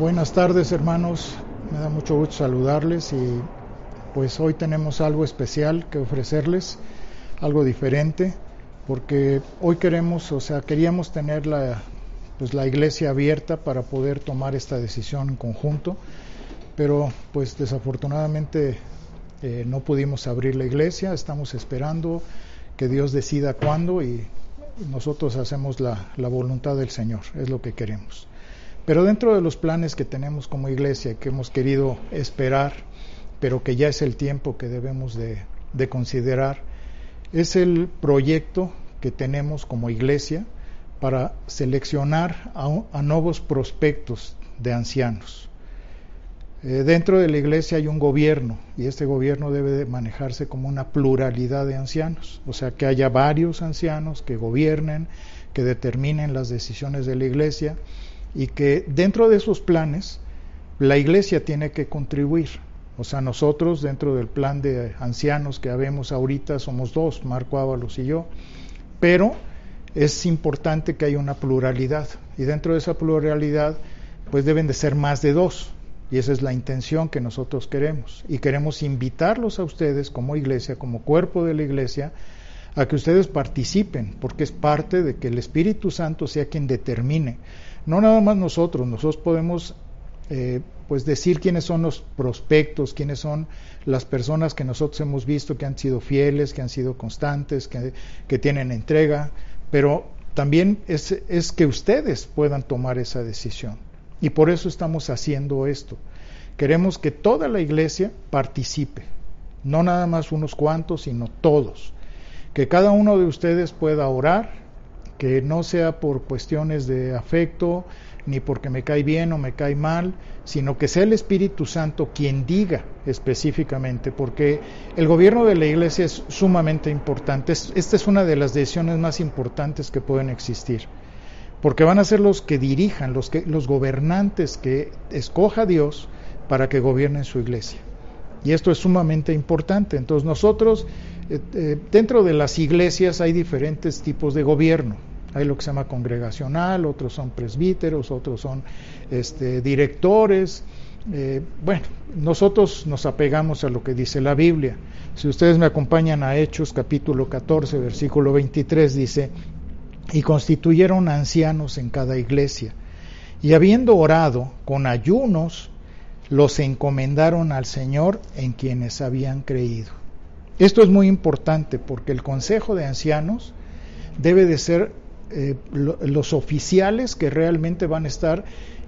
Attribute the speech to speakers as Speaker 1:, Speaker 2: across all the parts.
Speaker 1: Buenas tardes hermanos, me da mucho gusto saludarles y pues hoy tenemos algo especial que ofrecerles, algo diferente, porque hoy queremos, o sea, queríamos tener la, pues la iglesia abierta para poder tomar esta decisión en conjunto, pero pues desafortunadamente eh, no pudimos abrir la iglesia, estamos esperando que Dios decida cuándo y nosotros hacemos la, la voluntad del Señor, es lo que queremos. Pero dentro de los planes que tenemos como iglesia, que hemos querido esperar, pero que ya es el tiempo que debemos de, de considerar, es el proyecto que tenemos como iglesia para seleccionar a, a nuevos prospectos de ancianos. Eh, dentro de la iglesia hay un gobierno y este gobierno debe de manejarse como una pluralidad de ancianos, o sea, que haya varios ancianos que gobiernen, que determinen las decisiones de la iglesia y que dentro de esos planes la iglesia tiene que contribuir. O sea, nosotros dentro del plan de ancianos que habemos ahorita somos dos, Marco Ábalos y yo, pero es importante que haya una pluralidad y dentro de esa pluralidad pues deben de ser más de dos y esa es la intención que nosotros queremos y queremos invitarlos a ustedes como iglesia, como cuerpo de la iglesia, a que ustedes participen porque es parte de que el Espíritu Santo sea quien determine no nada más nosotros, nosotros podemos eh, pues decir quiénes son los prospectos, quiénes son las personas que nosotros hemos visto que han sido fieles, que han sido constantes, que, que tienen entrega, pero también es, es que ustedes puedan tomar esa decisión. Y por eso estamos haciendo esto. Queremos que toda la iglesia participe, no nada más unos cuantos, sino todos. Que cada uno de ustedes pueda orar, que no sea por cuestiones de afecto, ni porque me cae bien o me cae mal, sino que sea el Espíritu Santo quien diga específicamente, porque el gobierno de la iglesia es sumamente importante. Esta es una de las decisiones más importantes que pueden existir, porque van a ser los que dirijan, los, que, los gobernantes que escoja Dios para que gobiernen su iglesia. Y esto es sumamente importante. Entonces nosotros, eh, eh, dentro de las iglesias hay diferentes tipos de gobierno. Hay lo que se llama congregacional, otros son presbíteros, otros son este, directores. Eh, bueno, nosotros nos apegamos a lo que dice la Biblia. Si ustedes me acompañan a Hechos capítulo 14, versículo 23, dice, y constituyeron ancianos en cada iglesia. Y habiendo orado con ayunos, los encomendaron al Señor en quienes habían creído. Esto es muy importante porque el Consejo de Ancianos debe de ser eh, lo, los oficiales que realmente van a estar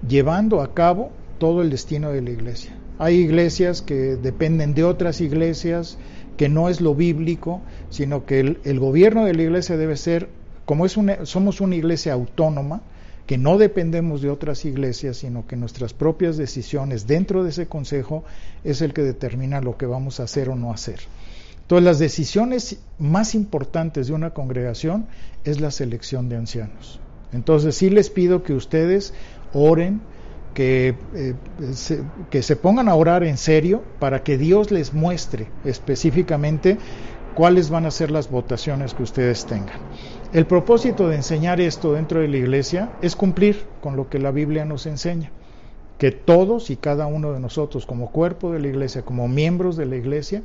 Speaker 1: llevando a cabo todo el destino de la iglesia. Hay iglesias que dependen de otras iglesias, que no es lo bíblico, sino que el, el gobierno de la iglesia debe ser, como es una, somos una iglesia autónoma, que no dependemos de otras iglesias, sino que nuestras propias decisiones dentro de ese consejo es el que determina lo que vamos a hacer o no hacer. Entonces, las decisiones más importantes de una congregación es la selección de ancianos. Entonces, sí les pido que ustedes oren, que, eh, se, que se pongan a orar en serio para que Dios les muestre específicamente cuáles van a ser las votaciones que ustedes tengan. El propósito de enseñar esto dentro de la iglesia es cumplir con lo que la Biblia nos enseña, que todos y cada uno de nosotros como cuerpo de la iglesia, como miembros de la iglesia,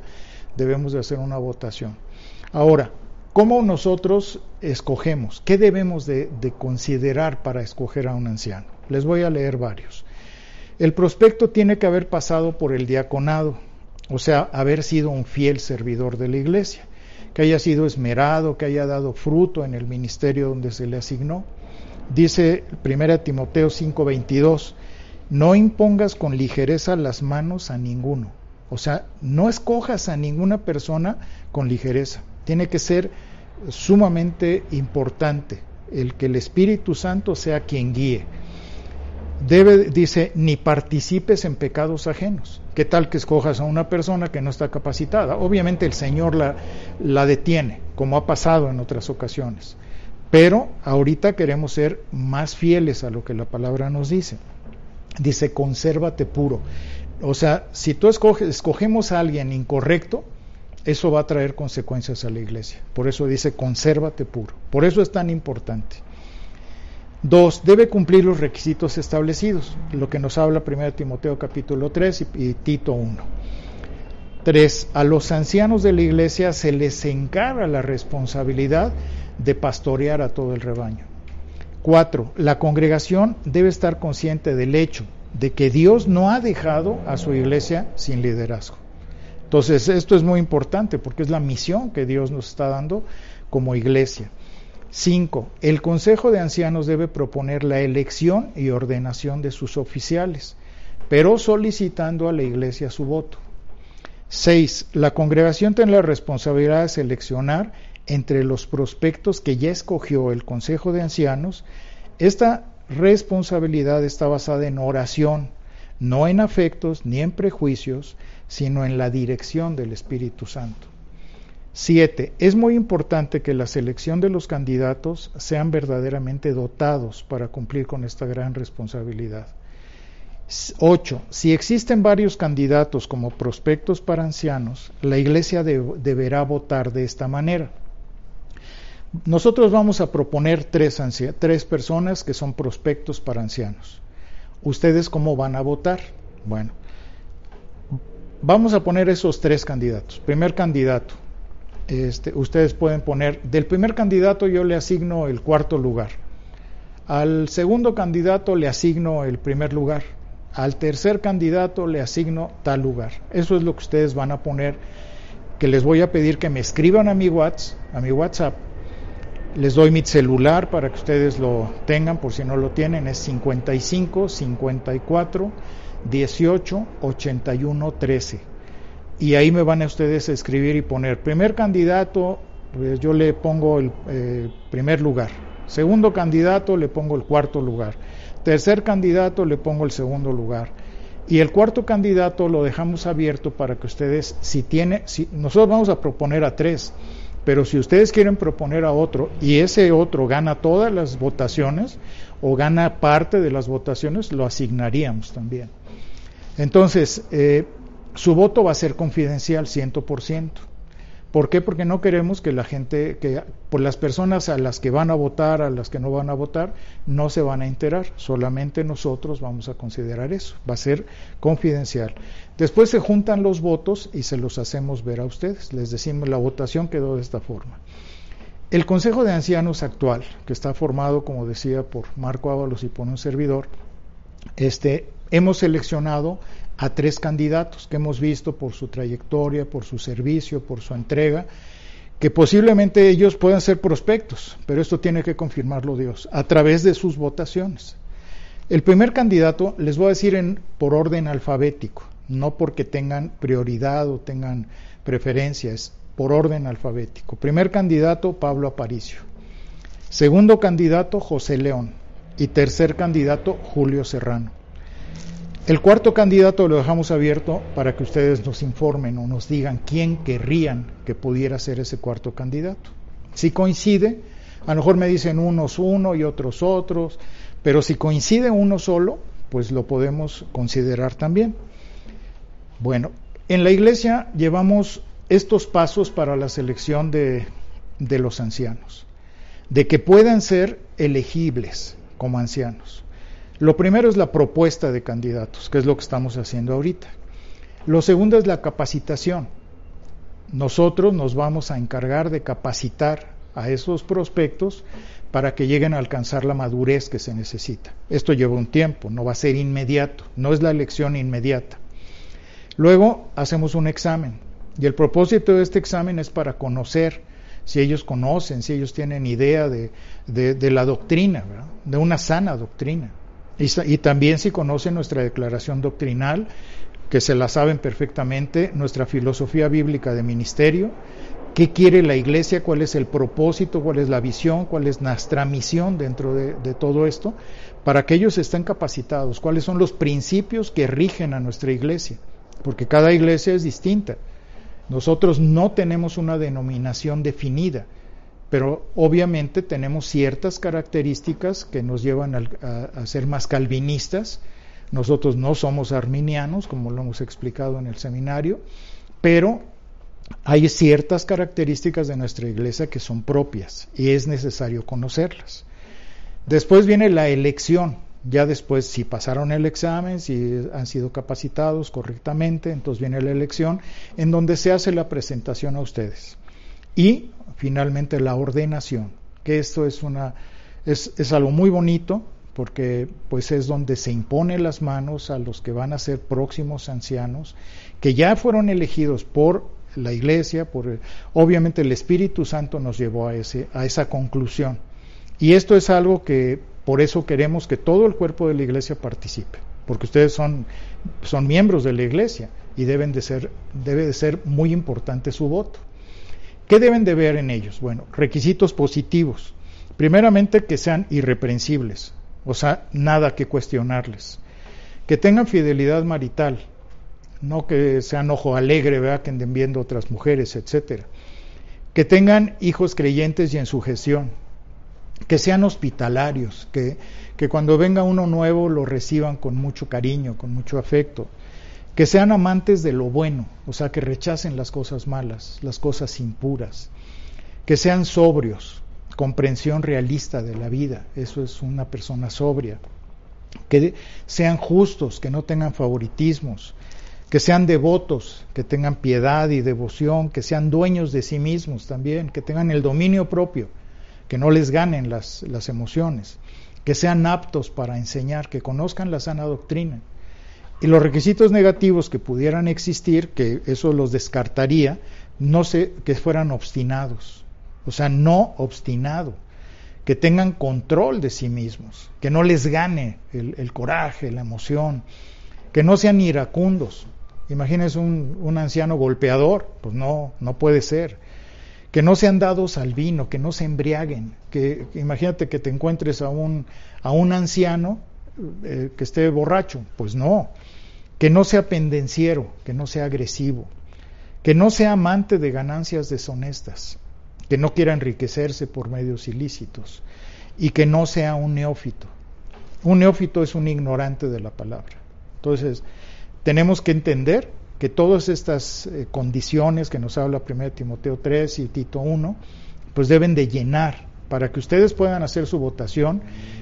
Speaker 1: debemos de hacer una votación. Ahora, ¿cómo nosotros escogemos? ¿Qué debemos de, de, considerar para escoger a un anciano? Les voy a leer varios. El prospecto tiene que haber pasado por el diaconado, o sea, haber sido un fiel servidor de la iglesia, que haya sido esmerado, que haya dado fruto en el ministerio donde se le asignó. Dice 1 Timoteo 5:22, no impongas con ligereza las manos a ninguno. O sea, no escojas a ninguna persona con ligereza. Tiene que ser sumamente importante el que el Espíritu Santo sea quien guíe. debe, dice, ni participes en pecados ajenos. ¿Qué tal que escojas a una persona que no está capacitada? Obviamente el Señor la, la detiene, como ha pasado en otras ocasiones. Pero ahorita queremos ser más fieles a lo que la palabra nos dice. Dice, consérvate puro. O sea, si tú escoges, escogemos a alguien incorrecto, eso va a traer consecuencias a la iglesia. Por eso dice, consérvate puro. Por eso es tan importante. Dos, debe cumplir los requisitos establecidos, lo que nos habla 1 Timoteo capítulo 3 y, Tito 1. Tres, a los ancianos de la iglesia se les encarga la responsabilidad de pastorear a todo el rebaño. Cuatro, la congregación debe estar consciente del hecho de que Dios no ha dejado a su iglesia sin liderazgo. Entonces, esto es muy importante porque es la misión que Dios nos está dando como iglesia. Cinco, el Consejo de Ancianos debe proponer la elección y ordenación de sus oficiales, pero solicitando a la Iglesia su voto. Seis, la congregación tiene la responsabilidad de seleccionar entre los prospectos que ya escogió el Consejo de Ancianos. Esta responsabilidad está basada en oración, no en afectos ni en prejuicios, sino en la dirección del Espíritu Santo. Siete, es muy importante que la selección de los candidatos sean verdaderamente dotados para cumplir con esta gran responsabilidad. Ocho, si existen varios candidatos como prospectos para ancianos, la iglesia deberá votar de esta manera. Nosotros vamos a proponer tres, personas que son prospectos para ancianos. ¿Ustedes cómo van a votar? Bueno, vamos a poner esos tres candidatos. Primer candidato, este, ustedes pueden poner, del primer candidato yo le asigno el cuarto lugar, al segundo candidato le asigno el primer lugar, al tercer candidato le asigno tal lugar. Eso es lo que ustedes van a poner, que les voy a pedir que me escriban a mi WhatsApp, a mi WhatsApp. Les doy mi celular para que ustedes lo tengan, por si no lo tienen, es 55 54 18 81 13 y ahí me van a ustedes a escribir y poner primer candidato, pues yo le pongo el eh, primer lugar, segundo candidato le pongo el cuarto lugar, tercer candidato le pongo el segundo lugar. Y el cuarto candidato lo dejamos abierto para que ustedes, si tiene, si, nosotros vamos a proponer a tres, pero si ustedes quieren proponer a otro y ese otro gana todas las votaciones o gana parte de las votaciones, lo asignaríamos también. Entonces, eh, su voto va a ser confidencial 100%. ¿Por qué? Porque no queremos que la gente, que por las personas a las que van a votar, a las que no van a votar, no se van a enterar. Solamente nosotros vamos a considerar eso. Va a ser confidencial. Después se juntan los votos y se los hacemos ver a ustedes. Les decimos, la votación quedó de esta forma. El Consejo de Ancianos actual, que está formado, como decía, por Marco Ábalos y por un servidor, este, hemos seleccionado a tres candidatos que hemos visto por su trayectoria, por su servicio, por su entrega, que posiblemente ellos puedan ser prospectos, pero esto tiene que confirmarlo Dios a través de sus votaciones. El primer candidato les voy a decir en, por orden alfabético, no porque tengan prioridad o tengan preferencias, por orden alfabético. Primer candidato, Pablo Aparicio. Segundo candidato, José León. Y tercer candidato, Julio Serrano. El cuarto candidato lo dejamos abierto para que ustedes nos informen o nos digan quién querrían que pudiera ser ese cuarto candidato. Si coincide, a lo mejor me dicen unos uno y otros otros, pero si coincide uno solo, pues lo podemos considerar también. Bueno, en la iglesia llevamos estos pasos para la selección de, de los ancianos, de que puedan ser elegibles como ancianos. Lo primero es la propuesta de candidatos, que es lo que estamos haciendo ahorita. Lo segundo es la capacitación. Nosotros nos vamos a encargar de capacitar a esos prospectos para que lleguen a alcanzar la madurez que se necesita. Esto lleva un tiempo, no va a ser inmediato, no es la elección inmediata. Luego hacemos un examen y el propósito de este examen es para conocer si ellos conocen, si ellos tienen idea de, la doctrina, de una sana doctrina. Y, también si conocen nuestra declaración doctrinal, que se la saben perfectamente, nuestra filosofía bíblica de ministerio, qué quiere la iglesia, cuál es el propósito, cuál es la visión, cuál es nuestra misión dentro de, de todo esto, para que ellos estén capacitados, cuáles son los principios que rigen a nuestra iglesia, porque cada iglesia es distinta. Nosotros no tenemos una denominación definida, pero obviamente tenemos ciertas características que nos llevan a, ser más calvinistas. Nosotros no somos arminianos, como lo hemos explicado en el seminario, pero hay ciertas características de nuestra iglesia que son propias y es necesario conocerlas. Después viene la elección. Ya después, si pasaron el examen, si han sido capacitados correctamente, entonces viene la elección en donde se hace la presentación a ustedes. Y finalmente la ordenación, que esto es, una, es, es algo muy bonito porque pues es donde se impone las manos a los que van a ser próximos ancianos, que ya fueron elegidos por la iglesia, por obviamente el Espíritu Santo nos llevó a, ese, a esa conclusión. Y esto es algo que por eso queremos que todo el cuerpo de la iglesia participe, porque ustedes son, son miembros de la iglesia y deben de ser, debe de ser muy importante su voto. ¿Qué deben de ver en ellos? Bueno, requisitos positivos. Primeramente que sean irreprensibles, o sea, nada que cuestionarles. Que tengan fidelidad marital, no que sean ojo alegre, ¿verdad? que anden viendo otras mujeres, etcétera. Que tengan hijos creyentes y en su gestión, que sean hospitalarios, que, que cuando venga uno nuevo lo reciban con mucho cariño, con mucho afecto, que sean amantes de lo bueno, o sea, que rechacen las cosas malas, las cosas impuras, que sean sobrios, comprensión realista de la vida, eso es una persona sobria, que sean justos, que no tengan favoritismos, que sean devotos, que tengan piedad y devoción, que sean dueños de sí mismos también, que tengan el dominio propio, que no les ganen las, las emociones, que sean aptos para enseñar, que conozcan la sana doctrina. Y los requisitos negativos que pudieran existir, que eso los descartaría, no sé, que fueran obstinados, o sea, no obstinado, que tengan control de sí mismos, que no les gane el, el coraje, la emoción, que no sean iracundos, Imagínense un, anciano golpeador, pues no, no puede ser. Que no sean dados al vino, que no se embriaguen. Que, imagínate que te encuentres a un, a un anciano eh, que esté borracho, pues no. Que no sea pendenciero, que no sea agresivo, que no sea amante de ganancias deshonestas, que no quiera enriquecerse por medios ilícitos y que no sea un neófito. Un neófito es un ignorante de la palabra. Entonces, tenemos que entender que todas estas eh, condiciones que nos habla 1 Timoteo 3 y Tito 1, pues deben de llenar para que ustedes puedan hacer su votación,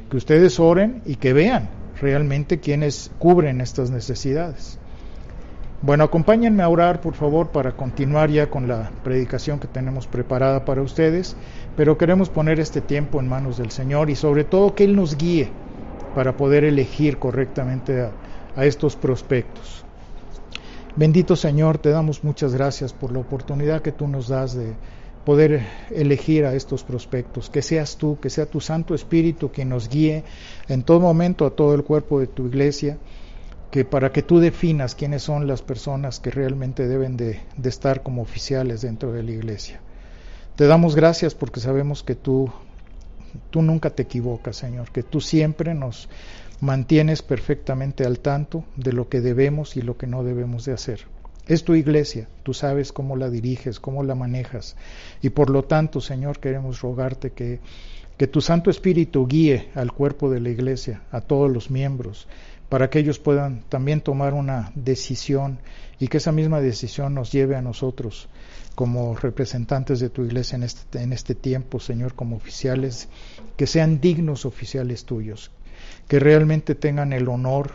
Speaker 1: que ustedes oren y que vean realmente quiénes cubren estas necesidades. Bueno, acompáñenme a orar, por favor, para continuar ya con la predicación que tenemos preparada para ustedes, pero queremos poner este tiempo en manos del Señor y sobre todo que Él nos guíe para poder elegir correctamente a, a estos prospectos. Bendito Señor, te damos muchas gracias por la oportunidad que tú nos das de poder elegir a estos prospectos, que seas tú, que sea tu Santo Espíritu quien nos guíe en todo momento a todo el cuerpo de tu iglesia, que para que tú definas quiénes son las personas que realmente deben de, de estar como oficiales dentro de la iglesia. Te damos gracias porque sabemos que tú, tú nunca te equivocas, Señor, que tú siempre nos, mantienes perfectamente al tanto de lo que debemos y lo que no debemos de hacer. Es tu iglesia, tú sabes cómo la diriges, cómo la manejas. Y por lo tanto, Señor, queremos rogarte que, que tu Santo Espíritu guíe al cuerpo de la iglesia, a todos los miembros, para que ellos puedan también tomar una decisión y que esa misma decisión nos lleve a nosotros como representantes de tu iglesia en este, en este tiempo, Señor, como oficiales, que sean dignos oficiales tuyos, que realmente tengan el honor,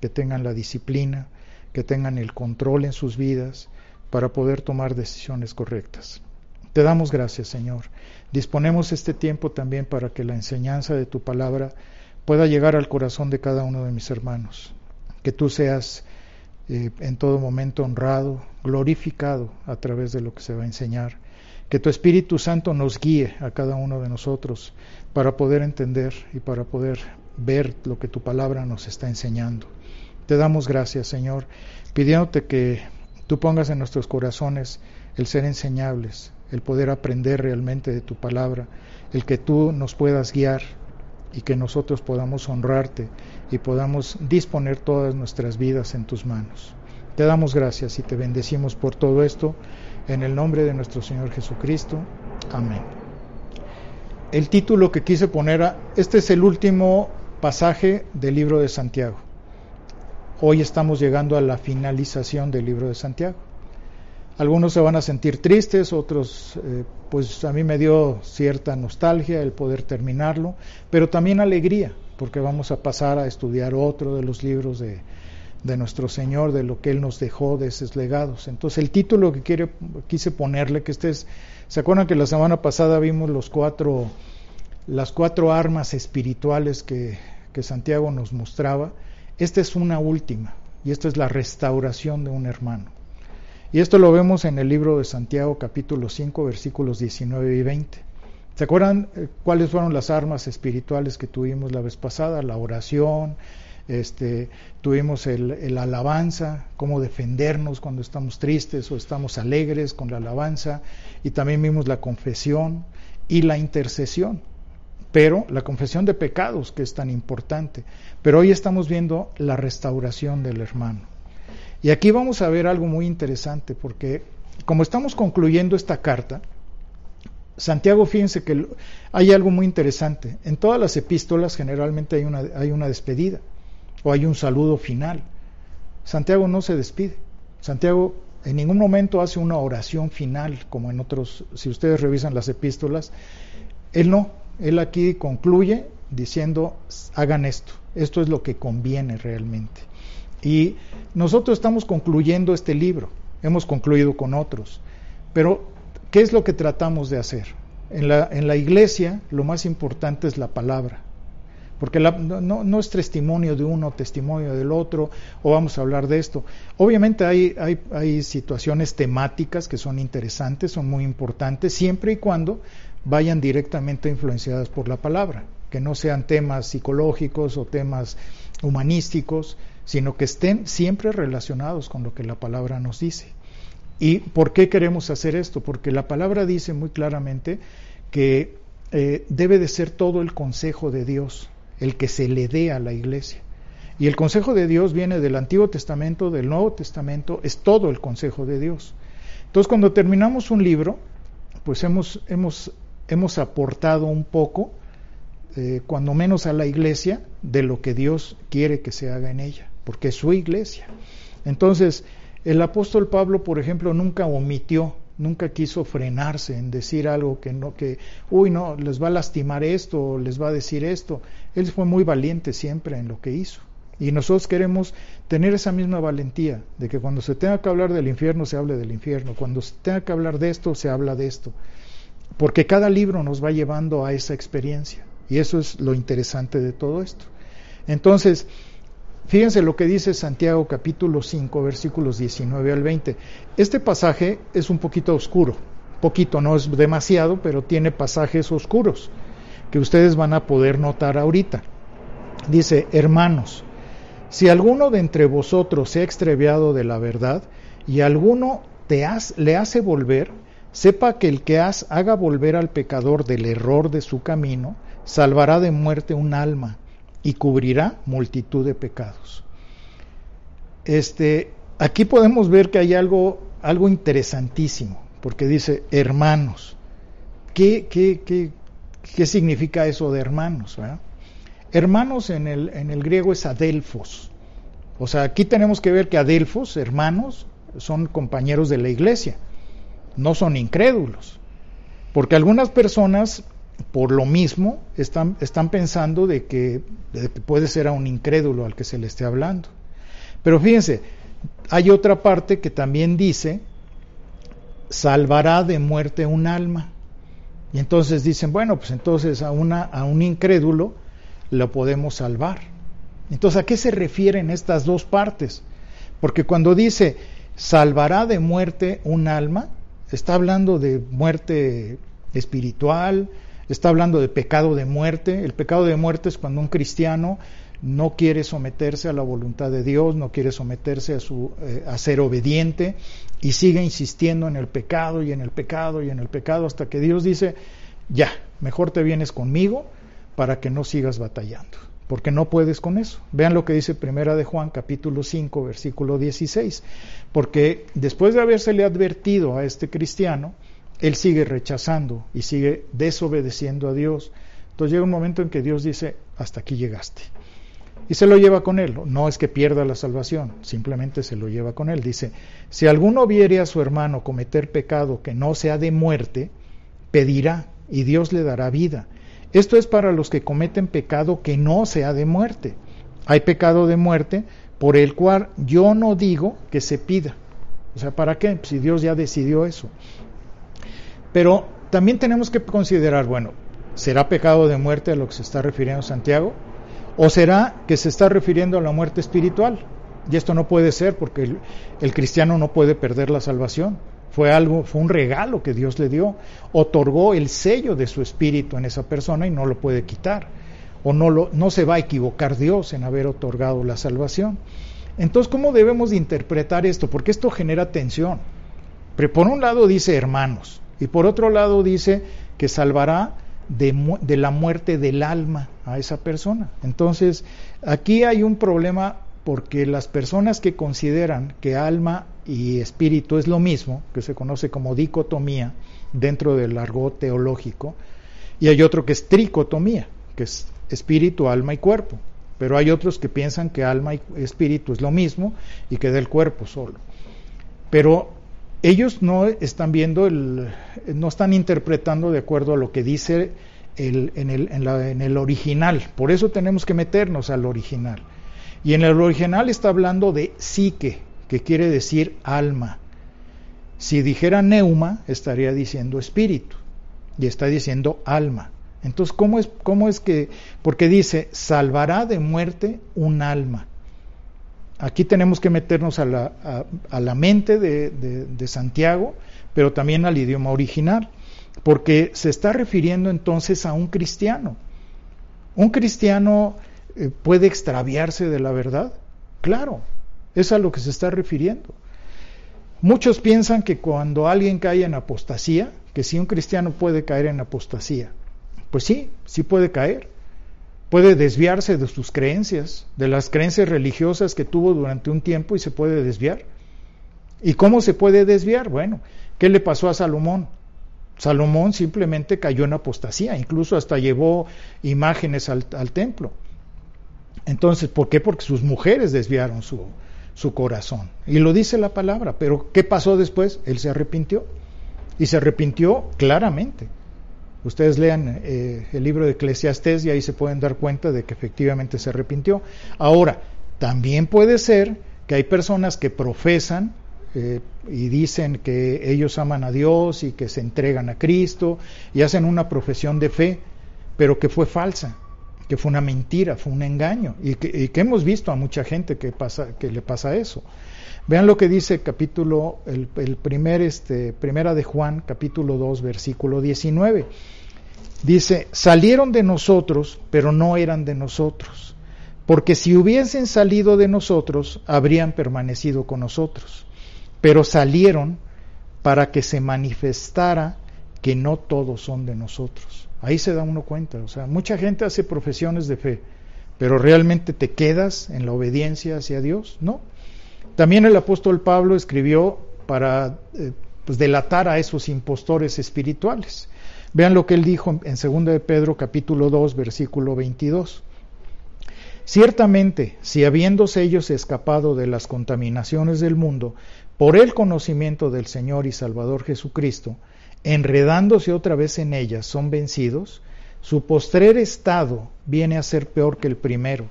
Speaker 1: que tengan la disciplina, que tengan el control en sus vidas para poder tomar decisiones correctas. Te damos gracias, Señor. Disponemos este tiempo también para que la enseñanza de tu palabra pueda llegar al corazón de cada uno de mis hermanos. Que tú seas eh, en todo momento honrado, glorificado a través de lo que se va a enseñar. Que tu Espíritu Santo nos guíe a cada uno de nosotros para poder entender y para poder ver lo que tu palabra nos está enseñando. Te damos gracias, Señor, pidiéndote que tú pongas en nuestros corazones el ser enseñables, el poder aprender realmente de tu palabra, el que tú nos puedas guiar y que nosotros podamos honrarte y podamos disponer todas nuestras vidas en tus manos. Te damos gracias y te bendecimos por todo esto en el nombre de nuestro Señor Jesucristo. Amén. El título que quise poner, a, este es el último pasaje del libro de Santiago. Hoy estamos llegando a la finalización del libro de Santiago. Algunos se van a sentir tristes, otros, eh, pues a mí me dio cierta nostalgia el poder terminarlo, pero también alegría, porque vamos a pasar a estudiar otro de los libros de, de nuestro Señor, de lo que Él nos dejó, de esos legados. Entonces el título que quise ponerle, que este es, ¿se acuerdan que la semana pasada vimos los cuatro, las cuatro armas espirituales que Santiago nos mostraba? Esta es una última, y esta es la restauración de un hermano. Y esto lo vemos en el libro de Santiago capítulo 5 versículos 19 y 20. ¿Se acuerdan eh, cuáles fueron las armas espirituales que tuvimos la vez pasada? La oración, este, tuvimos el, el, alabanza, cómo defendernos cuando estamos tristes o estamos alegres con la alabanza, y también vimos la confesión y la intercesión, pero la confesión de pecados que es tan importante. Pero hoy estamos viendo la restauración del hermano. Y aquí vamos a ver algo muy interesante, porque como estamos concluyendo esta carta, Santiago, fíjense que hay algo muy interesante. En todas las epístolas generalmente hay una, hay una despedida o hay un saludo final. Santiago no se despide. Santiago en ningún momento hace una oración final, como en otros, si ustedes revisan las epístolas. Él no, él aquí concluye diciendo, hagan esto, esto es lo que conviene realmente. Y nosotros estamos concluyendo este libro, hemos concluido con otros, pero ¿qué es lo que tratamos de hacer? En la, iglesia lo más importante es la palabra, porque no, es testimonio de uno, testimonio del otro, o vamos a hablar de esto. Obviamente hay situaciones temáticas que son interesantes, son muy importantes, siempre y cuando vayan directamente influenciadas por la palabra, que no sean temas psicológicos o temas humanísticos, sino que estén siempre relacionados con lo que la palabra nos dice. ¿Y por qué queremos hacer esto? Porque la palabra dice muy claramente que eh, debe de ser todo el consejo de Dios, el que se le dé a la iglesia. Y el consejo de Dios viene del Antiguo Testamento, del Nuevo Testamento, es todo el consejo de Dios. Entonces cuando terminamos un libro, pues hemos, hemos, hemos aportado un poco, eh, cuando menos a la iglesia, de lo que Dios quiere que se haga en ella porque es su iglesia. Entonces, el apóstol Pablo, por ejemplo, nunca omitió, nunca quiso frenarse en decir algo que no, que, uy, no, les va a lastimar esto, les va a decir esto. Él fue muy valiente siempre en lo que hizo. Y nosotros queremos tener esa misma valentía, de que cuando se tenga que hablar del infierno, se hable del infierno, cuando se tenga que hablar de esto, se habla de esto. Porque cada libro nos va llevando a esa experiencia. Y eso es lo interesante de todo esto. Entonces, Fíjense lo que dice Santiago capítulo 5 versículos 19 al 20. Este pasaje es un poquito oscuro, poquito, no es demasiado, pero tiene pasajes oscuros que ustedes van a poder notar ahorita. Dice, hermanos, si alguno de entre vosotros se ha extraviado de la verdad y alguno te le hace volver, sepa que el que haga volver al pecador del error de su camino, salvará de muerte un alma y cubrirá multitud de pecados. Este, aquí podemos ver que hay algo, algo interesantísimo, porque dice hermanos. ¿Qué, qué, qué, qué significa eso de hermanos? Hermanos en el, en el griego es adelfos. O sea, aquí tenemos que ver que adelfos, hermanos, son compañeros de la iglesia, no son incrédulos. Porque algunas personas por lo mismo están, pensando de que, de que, puede ser a un incrédulo al que se le esté hablando. Pero fíjense, hay otra parte que también dice, salvará de muerte un alma. Y entonces dicen, bueno, pues entonces a, una, a un incrédulo lo podemos salvar. Entonces, ¿a qué se refieren estas dos partes? Porque cuando dice, salvará de muerte un alma, está hablando de muerte espiritual, está hablando de pecado de muerte. El pecado de muerte es cuando un cristiano no quiere someterse a la voluntad de Dios, no quiere someterse a, su, eh, a ser obediente y sigue insistiendo en el pecado y en el pecado y en el pecado hasta que Dios dice, ya, mejor te vienes conmigo para que no sigas batallando, porque no puedes con eso. Vean lo que dice Primera de Juan capítulo 5 versículo 16, porque después de habérsele advertido a este cristiano, él sigue rechazando y sigue desobedeciendo a Dios. Entonces llega un momento en que Dios dice, hasta aquí llegaste. Y se lo lleva con él. No es que pierda la salvación, simplemente se lo lleva con él. Dice, si alguno viere a su hermano cometer pecado que no sea de muerte, pedirá y Dios le dará vida. Esto es para los que cometen pecado que no sea de muerte. Hay pecado de muerte por el cual yo no digo que se pida. O sea, ¿para qué? Si Dios ya decidió eso. Pero también tenemos que considerar, bueno, ¿será pecado de muerte a lo que se está refiriendo Santiago? ¿O será que se está refiriendo a la muerte espiritual? Y esto no puede ser porque el, el, cristiano no puede perder la salvación. Fue algo, fue un regalo que Dios le dio. Otorgó el sello de su espíritu en esa persona y no lo puede quitar. O no, lo, no se va a equivocar Dios en haber otorgado la salvación. Entonces, ¿cómo debemos de interpretar esto? Porque esto genera tensión. Pero por un lado dice hermanos, y por otro lado dice que salvará de, de, la muerte del alma a esa persona. Entonces, aquí hay un problema porque las personas que consideran que alma y espíritu es lo mismo, que se conoce como dicotomía dentro del argot teológico, y hay otro que es tricotomía, que es espíritu, alma y cuerpo. Pero hay otros que piensan que alma y espíritu es lo mismo y que del cuerpo solo. Pero ellos no están viendo, el, no están interpretando de acuerdo a lo que dice en, el, original. Por eso tenemos que meternos al original. Y en el original está hablando de psique, que quiere decir alma. Si dijera neuma, estaría diciendo espíritu. Y está diciendo alma. Entonces, ¿cómo es, cómo es que? Porque dice, salvará de muerte un alma. Aquí tenemos que meternos a la, a, la mente de, de, Santiago, pero también al idioma original, porque se está refiriendo entonces a un cristiano. ¿Un cristiano eh, puede extraviarse de la verdad? Claro, es a lo que se está refiriendo. Muchos piensan que cuando alguien cae en apostasía, que si un cristiano puede caer en apostasía, pues sí, sí puede caer puede desviarse de sus creencias, de las creencias religiosas que tuvo durante un tiempo y se puede desviar. ¿Y cómo se puede desviar? Bueno, ¿qué le pasó a Salomón? Salomón simplemente cayó en apostasía, incluso hasta llevó imágenes al, al templo. Entonces, ¿por qué? Porque sus mujeres desviaron su, su corazón. Y lo dice la palabra, pero ¿qué pasó después? Él se arrepintió. Y se arrepintió claramente. Ustedes lean eh, el libro de Eclesiastés y ahí se pueden dar cuenta de que efectivamente se arrepintió. Ahora, también puede ser que hay personas que profesan eh, y dicen que ellos aman a Dios y que se entregan a Cristo y hacen una profesión de fe, pero que fue falsa, que fue una mentira, fue un engaño y que, hemos visto a mucha gente que, pasa, que le pasa eso. Vean lo que dice capítulo, el, el, primer, este, primera de Juan, capítulo 2, versículo 19. Dice, salieron de nosotros, pero no eran de nosotros, porque si hubiesen salido de nosotros, habrían permanecido con nosotros, pero salieron para que se manifestara que no todos son de nosotros. Ahí se da uno cuenta, o sea, mucha gente hace profesiones de fe, pero realmente te quedas en la obediencia hacia Dios, ¿no? También el apóstol Pablo escribió para eh, pues, delatar a esos impostores espirituales. Vean lo que él dijo en 2 de Pedro capítulo 2 versículo 22. Ciertamente, si habiéndose ellos escapado de las contaminaciones del mundo por el conocimiento del Señor y Salvador Jesucristo, enredándose otra vez en ellas, son vencidos, su postrer estado viene a ser peor que el primero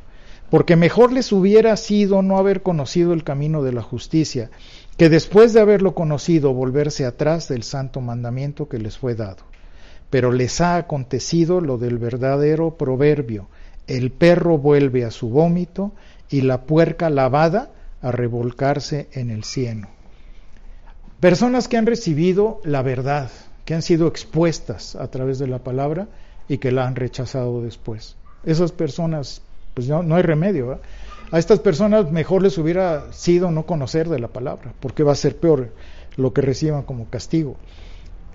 Speaker 1: porque mejor les hubiera sido no haber conocido el camino de la justicia, que después de haberlo conocido volverse atrás del santo mandamiento que les fue dado. Pero les ha acontecido lo del verdadero proverbio, el perro vuelve a su vómito y la puerca lavada a revolcarse en el cieno. Personas que han recibido la verdad, que han sido expuestas a través de la palabra y que la han rechazado después. Esas personas pues no, hay remedio. A estas personas mejor les hubiera sido no conocer de la palabra, porque va a ser peor lo que reciban como castigo.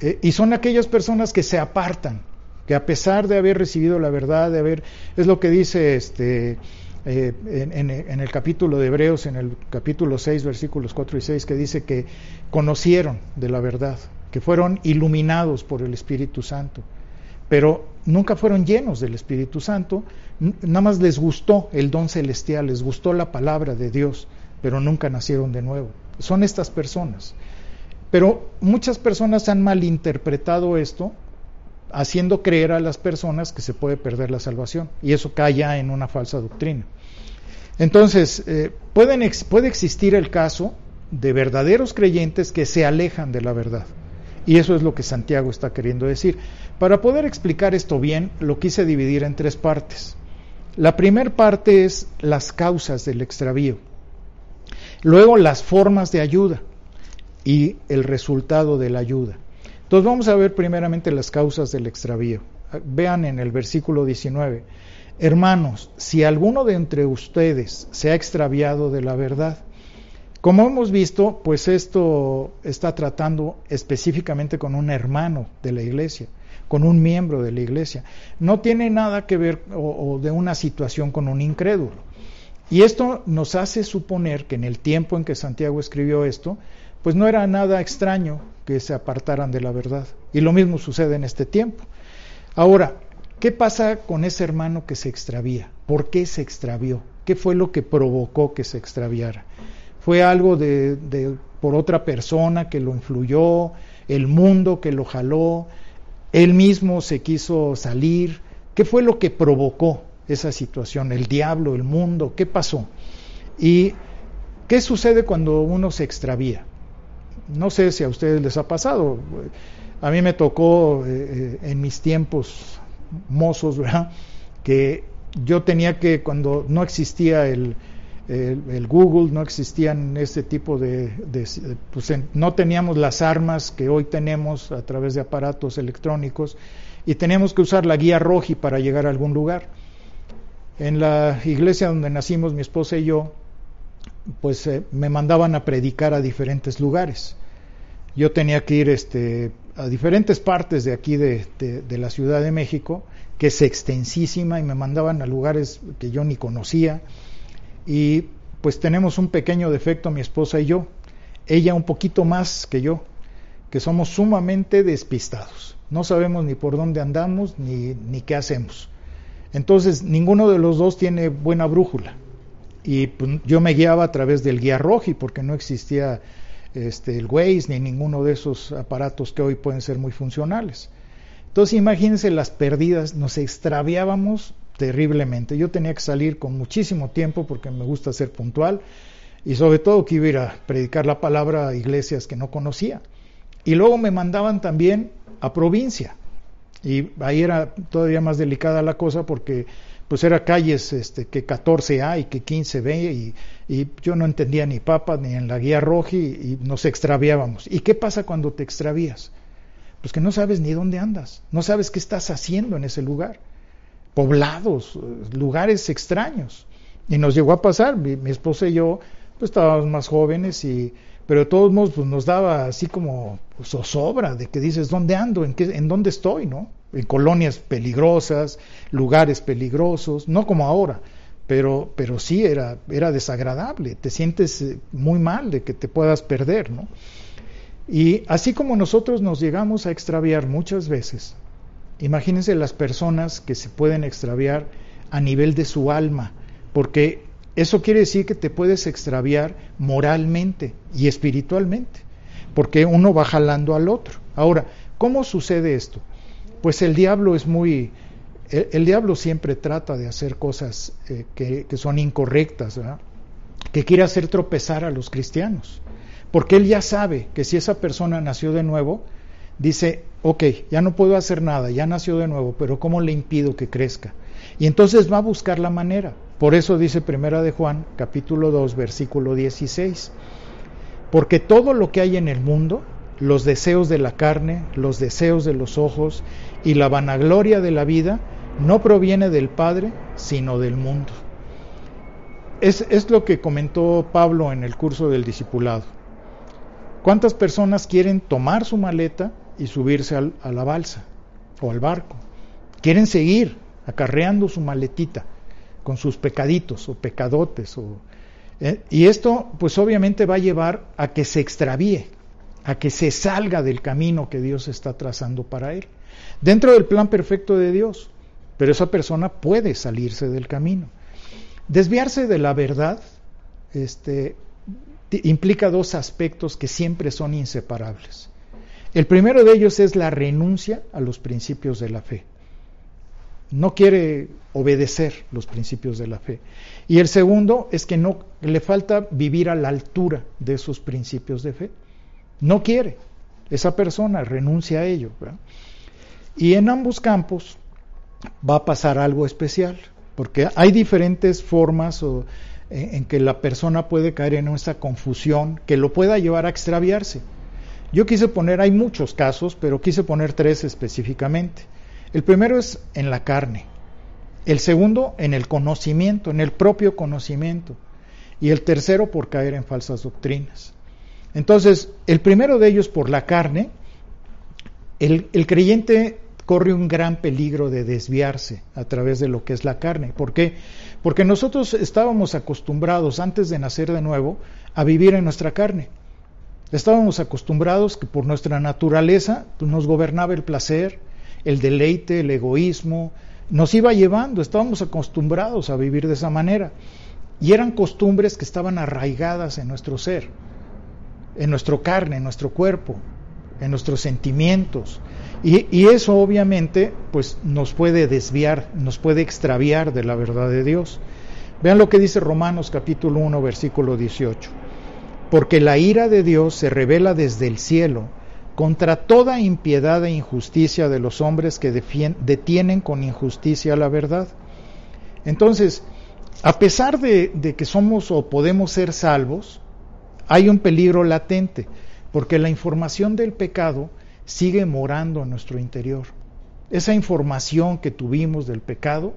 Speaker 1: Eh, y son aquellas personas que se apartan, que a pesar de haber recibido la verdad, de haber, es lo que dice este, eh, en, en, el capítulo de Hebreos, en el capítulo 6, versículos 4 y 6, que dice que conocieron de la verdad, que fueron iluminados por el Espíritu Santo, pero nunca fueron llenos del Espíritu Santo, nada más les gustó el don celestial, les gustó la palabra de Dios, pero nunca nacieron de nuevo. Son estas personas. Pero muchas personas han malinterpretado esto, haciendo creer a las personas que se puede perder la salvación, y eso cae ya en una falsa doctrina. Entonces, eh, puede existir el caso de verdaderos creyentes que se alejan de la verdad. Y eso es lo que Santiago está queriendo decir. Para poder explicar esto bien, lo quise dividir en tres partes. La primera parte es las causas del extravío. Luego las formas de ayuda y el resultado de la ayuda. Entonces vamos a ver primeramente las causas del extravío. Vean en el versículo 19. Hermanos, si alguno de entre ustedes se ha extraviado de la verdad, como hemos visto, pues esto está tratando específicamente con un hermano de la iglesia, con un miembro de la iglesia. No tiene nada que ver o, de una situación con un incrédulo. Y esto nos hace suponer que en el tiempo en que Santiago escribió esto, pues no era nada extraño que se apartaran de la verdad. Y lo mismo sucede en este tiempo. Ahora, ¿qué pasa con ese hermano que se extravía? ¿Por qué se extravió? ¿Qué fue lo que provocó que se extraviara? fue algo de, por otra persona que lo influyó, el mundo que lo jaló, él mismo se quiso salir. ¿Qué fue lo que provocó esa situación? El diablo, el mundo, ¿qué pasó? ¿Y qué sucede cuando uno se extravía? No sé si a ustedes les ha pasado. A mí me tocó eh, eh, en mis tiempos mozos, ¿verdad? Que yo tenía que, cuando no existía el, Google, no existían este tipo de, pues no teníamos las armas que hoy tenemos a través de aparatos electrónicos y teníamos que usar la guía roji para llegar a algún lugar. En la iglesia donde nacimos mi esposa y yo, pues eh, me mandaban a predicar a diferentes lugares. Yo tenía que ir este, a diferentes partes de aquí de, de la Ciudad de México, que es extensísima, y me mandaban a lugares que yo ni conocía y pues tenemos un pequeño defecto mi esposa y yo, ella un poquito más que yo, que somos sumamente despistados. No sabemos ni por dónde andamos ni, ni qué hacemos. Entonces, ninguno de los dos tiene buena brújula. Y pues, yo me guiaba a través del guía roji porque no existía este, el Waze ni ninguno de esos aparatos que hoy pueden ser muy funcionales. Entonces, imagínense las perdidas, nos extraviábamos terriblemente. Yo tenía que salir con muchísimo tiempo porque me gusta ser puntual y sobre todo que iba a a predicar la palabra a iglesias que no conocía. Y luego me mandaban también a provincia y ahí era todavía más delicada la cosa porque pues era calles este, que 14A y que 15B y, y yo no entendía ni papas ni en la guía roja y, y nos extraviábamos. ¿Y qué pasa cuando te extravías? Pues que no sabes ni dónde andas, no sabes qué estás haciendo en ese lugar poblados, lugares extraños. Y nos llegó a pasar, mi, esposa y yo, pues estábamos más jóvenes, y, pero de todos modos pues, nos daba así como pues, zozobra de que dices, ¿dónde ando? ¿En, qué, ¿En dónde estoy? ¿no? En colonias peligrosas, lugares peligrosos, no como ahora, pero, pero sí era, era desagradable, te sientes eh, muy mal de que te puedas perder, ¿no? Y así como nosotros nos llegamos a extraviar muchas veces, Imagínense las personas que se pueden extraviar a nivel de su alma, porque eso quiere decir que te puedes extraviar moralmente y espiritualmente, porque uno va jalando al otro. Ahora, ¿cómo sucede esto? Pues el diablo es muy... El, diablo siempre trata de hacer cosas eh, que, son incorrectas, ¿verdad? que quiere hacer tropezar a los cristianos, porque él ya sabe que si esa persona nació de nuevo, dice, ok, ya no puedo hacer nada, ya nació de nuevo, pero ¿cómo le impido que crezca? Y entonces va a buscar la manera. Por eso dice Primera de Juan, capítulo 2, versículo 16. Porque todo lo que hay en el mundo, los deseos de la carne, los deseos de los ojos y la vanagloria de la vida, no proviene del Padre, sino del mundo. es, es lo que comentó Pablo en el curso del discipulado. ¿Cuántas personas quieren tomar su maleta y subirse a la balsa o al barco? Quieren seguir acarreando su maletita con sus pecaditos o pecadotes. Eh, y esto pues obviamente va a llevar a que se extravíe, a que se salga del camino que Dios está trazando para él, dentro del plan perfecto de Dios. Pero esa persona puede salirse del camino. Desviarse de la verdad este, implica dos aspectos que siempre son inseparables. El primero de ellos es la renuncia a los principios de la fe. No quiere obedecer los principios de la fe. Y el segundo es que no le falta vivir a la altura de esos principios de fe. No quiere. Esa persona renuncia a ello. Y en ambos campos va a pasar algo especial, porque hay diferentes formas en, en que la persona puede caer en esa confusión que lo pueda llevar a extraviarse. Yo quise poner, hay muchos casos, pero quise poner tres específicamente. El primero es en la carne, el segundo en el conocimiento, en el propio conocimiento, y el tercero por caer en falsas doctrinas. Entonces, el primero de ellos por la carne, el, creyente corre un gran peligro de desviarse a través de lo que es la carne. ¿Por qué? Porque nosotros estábamos acostumbrados antes de nacer de nuevo a vivir en nuestra carne. Estábamos acostumbrados que por nuestra naturaleza nos gobernaba el placer, el deleite, el egoísmo, nos iba llevando, estábamos acostumbrados a vivir de esa manera. Y eran costumbres que estaban arraigadas en nuestro ser, en nuestro carne, en nuestro cuerpo, en nuestros sentimientos. Y, y, eso obviamente pues nos puede desviar, nos puede extraviar de la verdad de Dios. Vean lo que dice Romanos capítulo 1 versículo 18. Porque la ira de Dios se revela desde el cielo contra toda impiedad e injusticia de los hombres que detienen con injusticia la verdad. Entonces, a pesar de, de que somos o podemos ser salvos, hay un peligro latente, porque la información del pecado sigue morando en nuestro interior. Esa información que tuvimos del pecado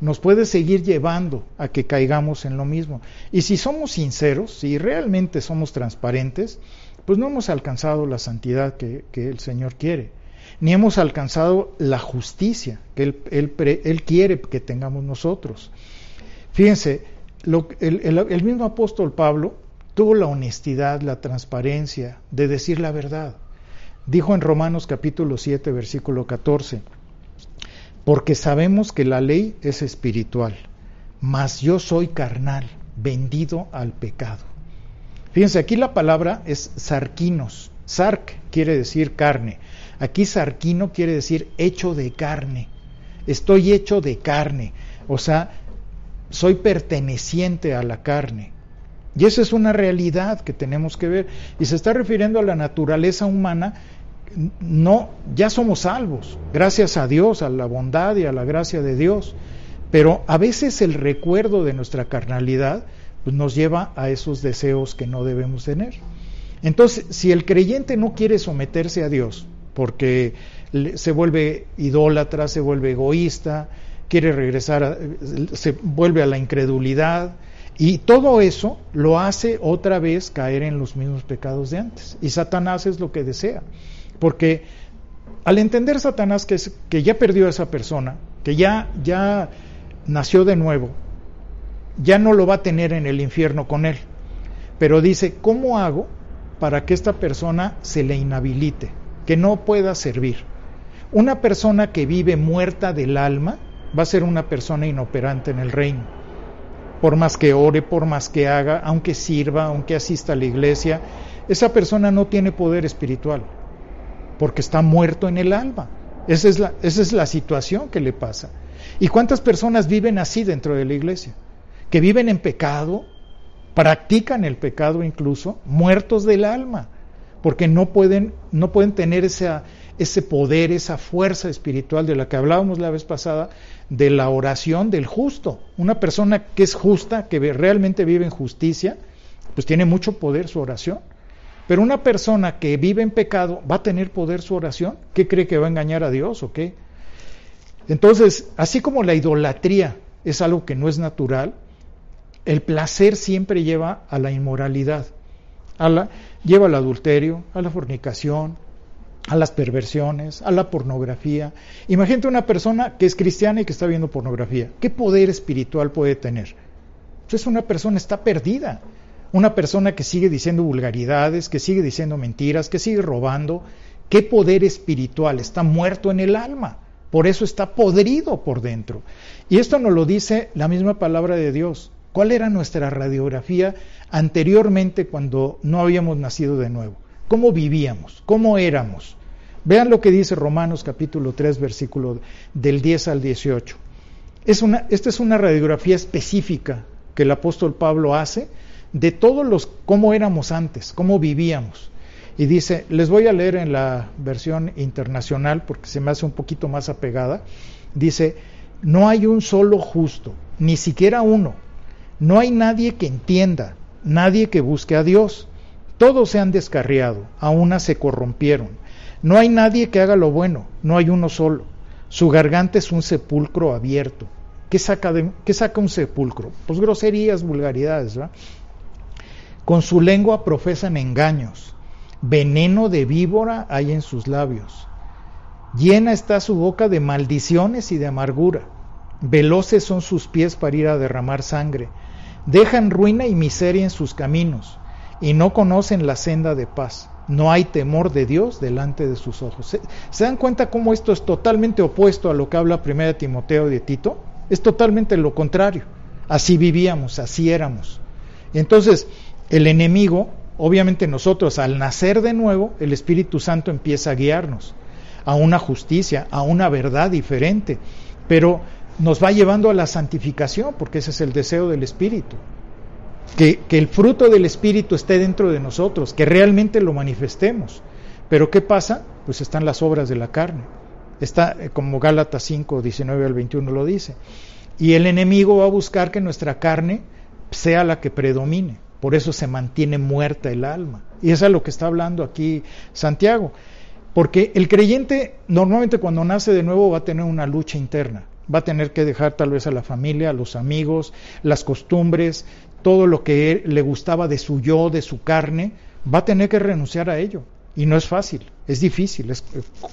Speaker 1: nos puede seguir llevando a que caigamos en lo mismo. Y si somos sinceros, si realmente somos transparentes, pues no hemos alcanzado la santidad que, el Señor quiere, ni hemos alcanzado la justicia que Él, quiere que tengamos nosotros. Fíjense, lo, el mismo apóstol Pablo tuvo la honestidad, la transparencia de decir la verdad. Dijo en Romanos capítulo 7, versículo 14, porque sabemos que la ley es espiritual, mas yo soy carnal, vendido al pecado. Fíjense, aquí la palabra es sarquinos. Sarc quiere decir carne. Aquí sarquino quiere decir hecho de carne. Estoy hecho de carne. O sea, soy perteneciente a la carne. Y esa es una realidad que tenemos que ver. Y se está refiriendo a la naturaleza humana. No, ya somos salvos, gracias a Dios, a la bondad y a la gracia de Dios. Pero a veces el recuerdo de nuestra carnalidad pues, nos lleva a esos deseos que no debemos tener. Entonces, si el creyente no quiere someterse a Dios, porque se vuelve idólatra, se vuelve egoísta, quiere regresar, a, se vuelve a la incredulidad, y todo eso lo hace otra vez caer en los mismos pecados de antes. Y Satanás es lo que desea. Porque al entender Satanás que, es, que ya perdió a esa persona, que ya, ya nació de nuevo, ya no lo va a tener en el infierno con él. Pero dice, ¿cómo hago para que esta persona se le inhabilite, que no pueda servir? Una persona que vive muerta del alma va a ser una persona inoperante en el reino por más que ore, por más que haga, aunque sirva, aunque asista a la iglesia, esa persona no tiene poder espiritual, porque está muerto en el alma. Esa es la, situación que le pasa. ¿Y cuántas personas viven así dentro de la iglesia? Que viven en pecado, practican el pecado incluso, muertos del alma, porque no pueden, no pueden tener esa, ese poder, esa fuerza espiritual de la que hablábamos la vez pasada, de la oración del justo. Una persona que es justa, que realmente vive en justicia, pues tiene mucho poder su oración. Pero una persona que vive en pecado, ¿va a tener poder su oración? ¿Qué cree que va a engañar a Dios o qué? Entonces, así como la idolatría es algo que no es natural, el placer siempre lleva a la inmoralidad, a la, lleva al adulterio, a la fornicación, a las perversiones, a la pornografía. Imagínate una persona que es cristiana y que está viendo pornografía. ¿Qué poder espiritual puede tener? Entonces una persona está perdida. Una persona que sigue diciendo vulgaridades, que sigue diciendo mentiras, que sigue robando. ¿Qué poder espiritual? Está muerto en el alma. Por eso está podrido por dentro. Y esto nos lo dice la misma palabra de Dios. ¿Cuál era nuestra radiografía anteriormente cuando no habíamos nacido de nuevo? ¿Cómo vivíamos? ¿Cómo éramos? Vean lo que dice Romanos capítulo 3, versículo del 10 al 18. Es una, esta es una radiografía específica que el apóstol Pablo hace de todos los cómo éramos antes, cómo vivíamos. Y dice, les voy a leer en la versión internacional porque se me hace un poquito más apegada. Dice, no hay un solo justo, ni siquiera uno. No hay nadie que entienda, nadie que busque a Dios. Todos se han descarriado, a una se corrompieron. No hay nadie que haga lo bueno, no hay uno solo. Su garganta es un sepulcro abierto. ¿Qué saca, de, qué saca un sepulcro? Pues groserías, vulgaridades. ¿verdad? Con su lengua profesan engaños. Veneno de víbora hay en sus labios. Llena está su boca de maldiciones y de amargura. Veloces son sus pies para ir a derramar sangre. Dejan ruina y miseria en sus caminos y no conocen la senda de paz. No hay temor de Dios delante de sus ojos. ¿Se, ¿se dan cuenta cómo esto es totalmente opuesto a lo que habla 1 Timoteo de Tito? Es totalmente lo contrario. Así vivíamos, así éramos. Entonces, el enemigo, obviamente nosotros al nacer de nuevo, el Espíritu Santo empieza a guiarnos a una justicia, a una verdad diferente, pero nos va llevando a la santificación, porque ese es el deseo del Espíritu que, el fruto del Espíritu esté dentro de nosotros, que realmente lo manifestemos. Pero ¿qué pasa? Pues están las obras de la carne. Está eh, como Gálatas 5, 19 al 21 lo dice. Y el enemigo va a buscar que nuestra carne sea la que predomine. Por eso se mantiene muerta el alma. Y eso es lo que está hablando aquí Santiago. Porque el creyente normalmente cuando nace de nuevo va a tener una lucha interna. Va a tener que dejar tal vez a la familia, a los amigos, las costumbres, todo lo que le gustaba de su yo, de su carne, va a tener que renunciar a ello. Y no es fácil, es difícil, es,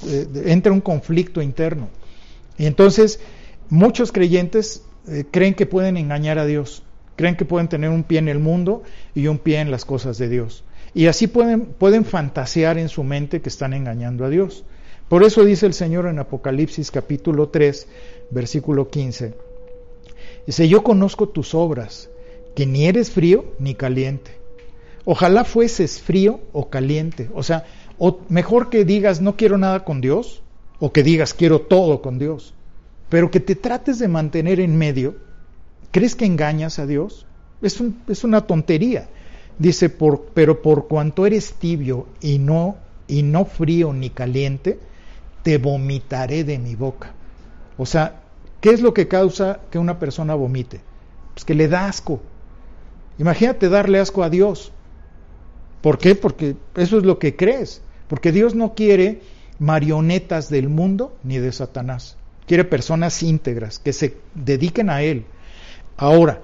Speaker 1: eh, entra un conflicto interno. Y entonces muchos creyentes eh, creen que pueden engañar a Dios, creen que pueden tener un pie en el mundo y un pie en las cosas de Dios. Y así pueden, pueden fantasear en su mente que están engañando a Dios. Por eso dice el Señor en Apocalipsis capítulo 3, versículo 15. Dice, yo conozco tus obras que ni eres frío ni caliente. Ojalá fueses frío o caliente. O sea, o mejor que digas no quiero nada con Dios o que digas quiero todo con Dios. Pero que te trates de mantener en medio. ¿Crees que engañas a Dios? Es, un, es una tontería. Dice, por, pero por cuanto eres tibio y no, y no frío ni caliente, te vomitaré de mi boca. O sea, ¿qué es lo que causa que una persona vomite? Pues que le da asco, Imagínate darle asco a Dios. ¿Por qué? Porque eso es lo que crees. Porque Dios no quiere marionetas del mundo ni de Satanás. Quiere personas íntegras que se dediquen a Él. Ahora,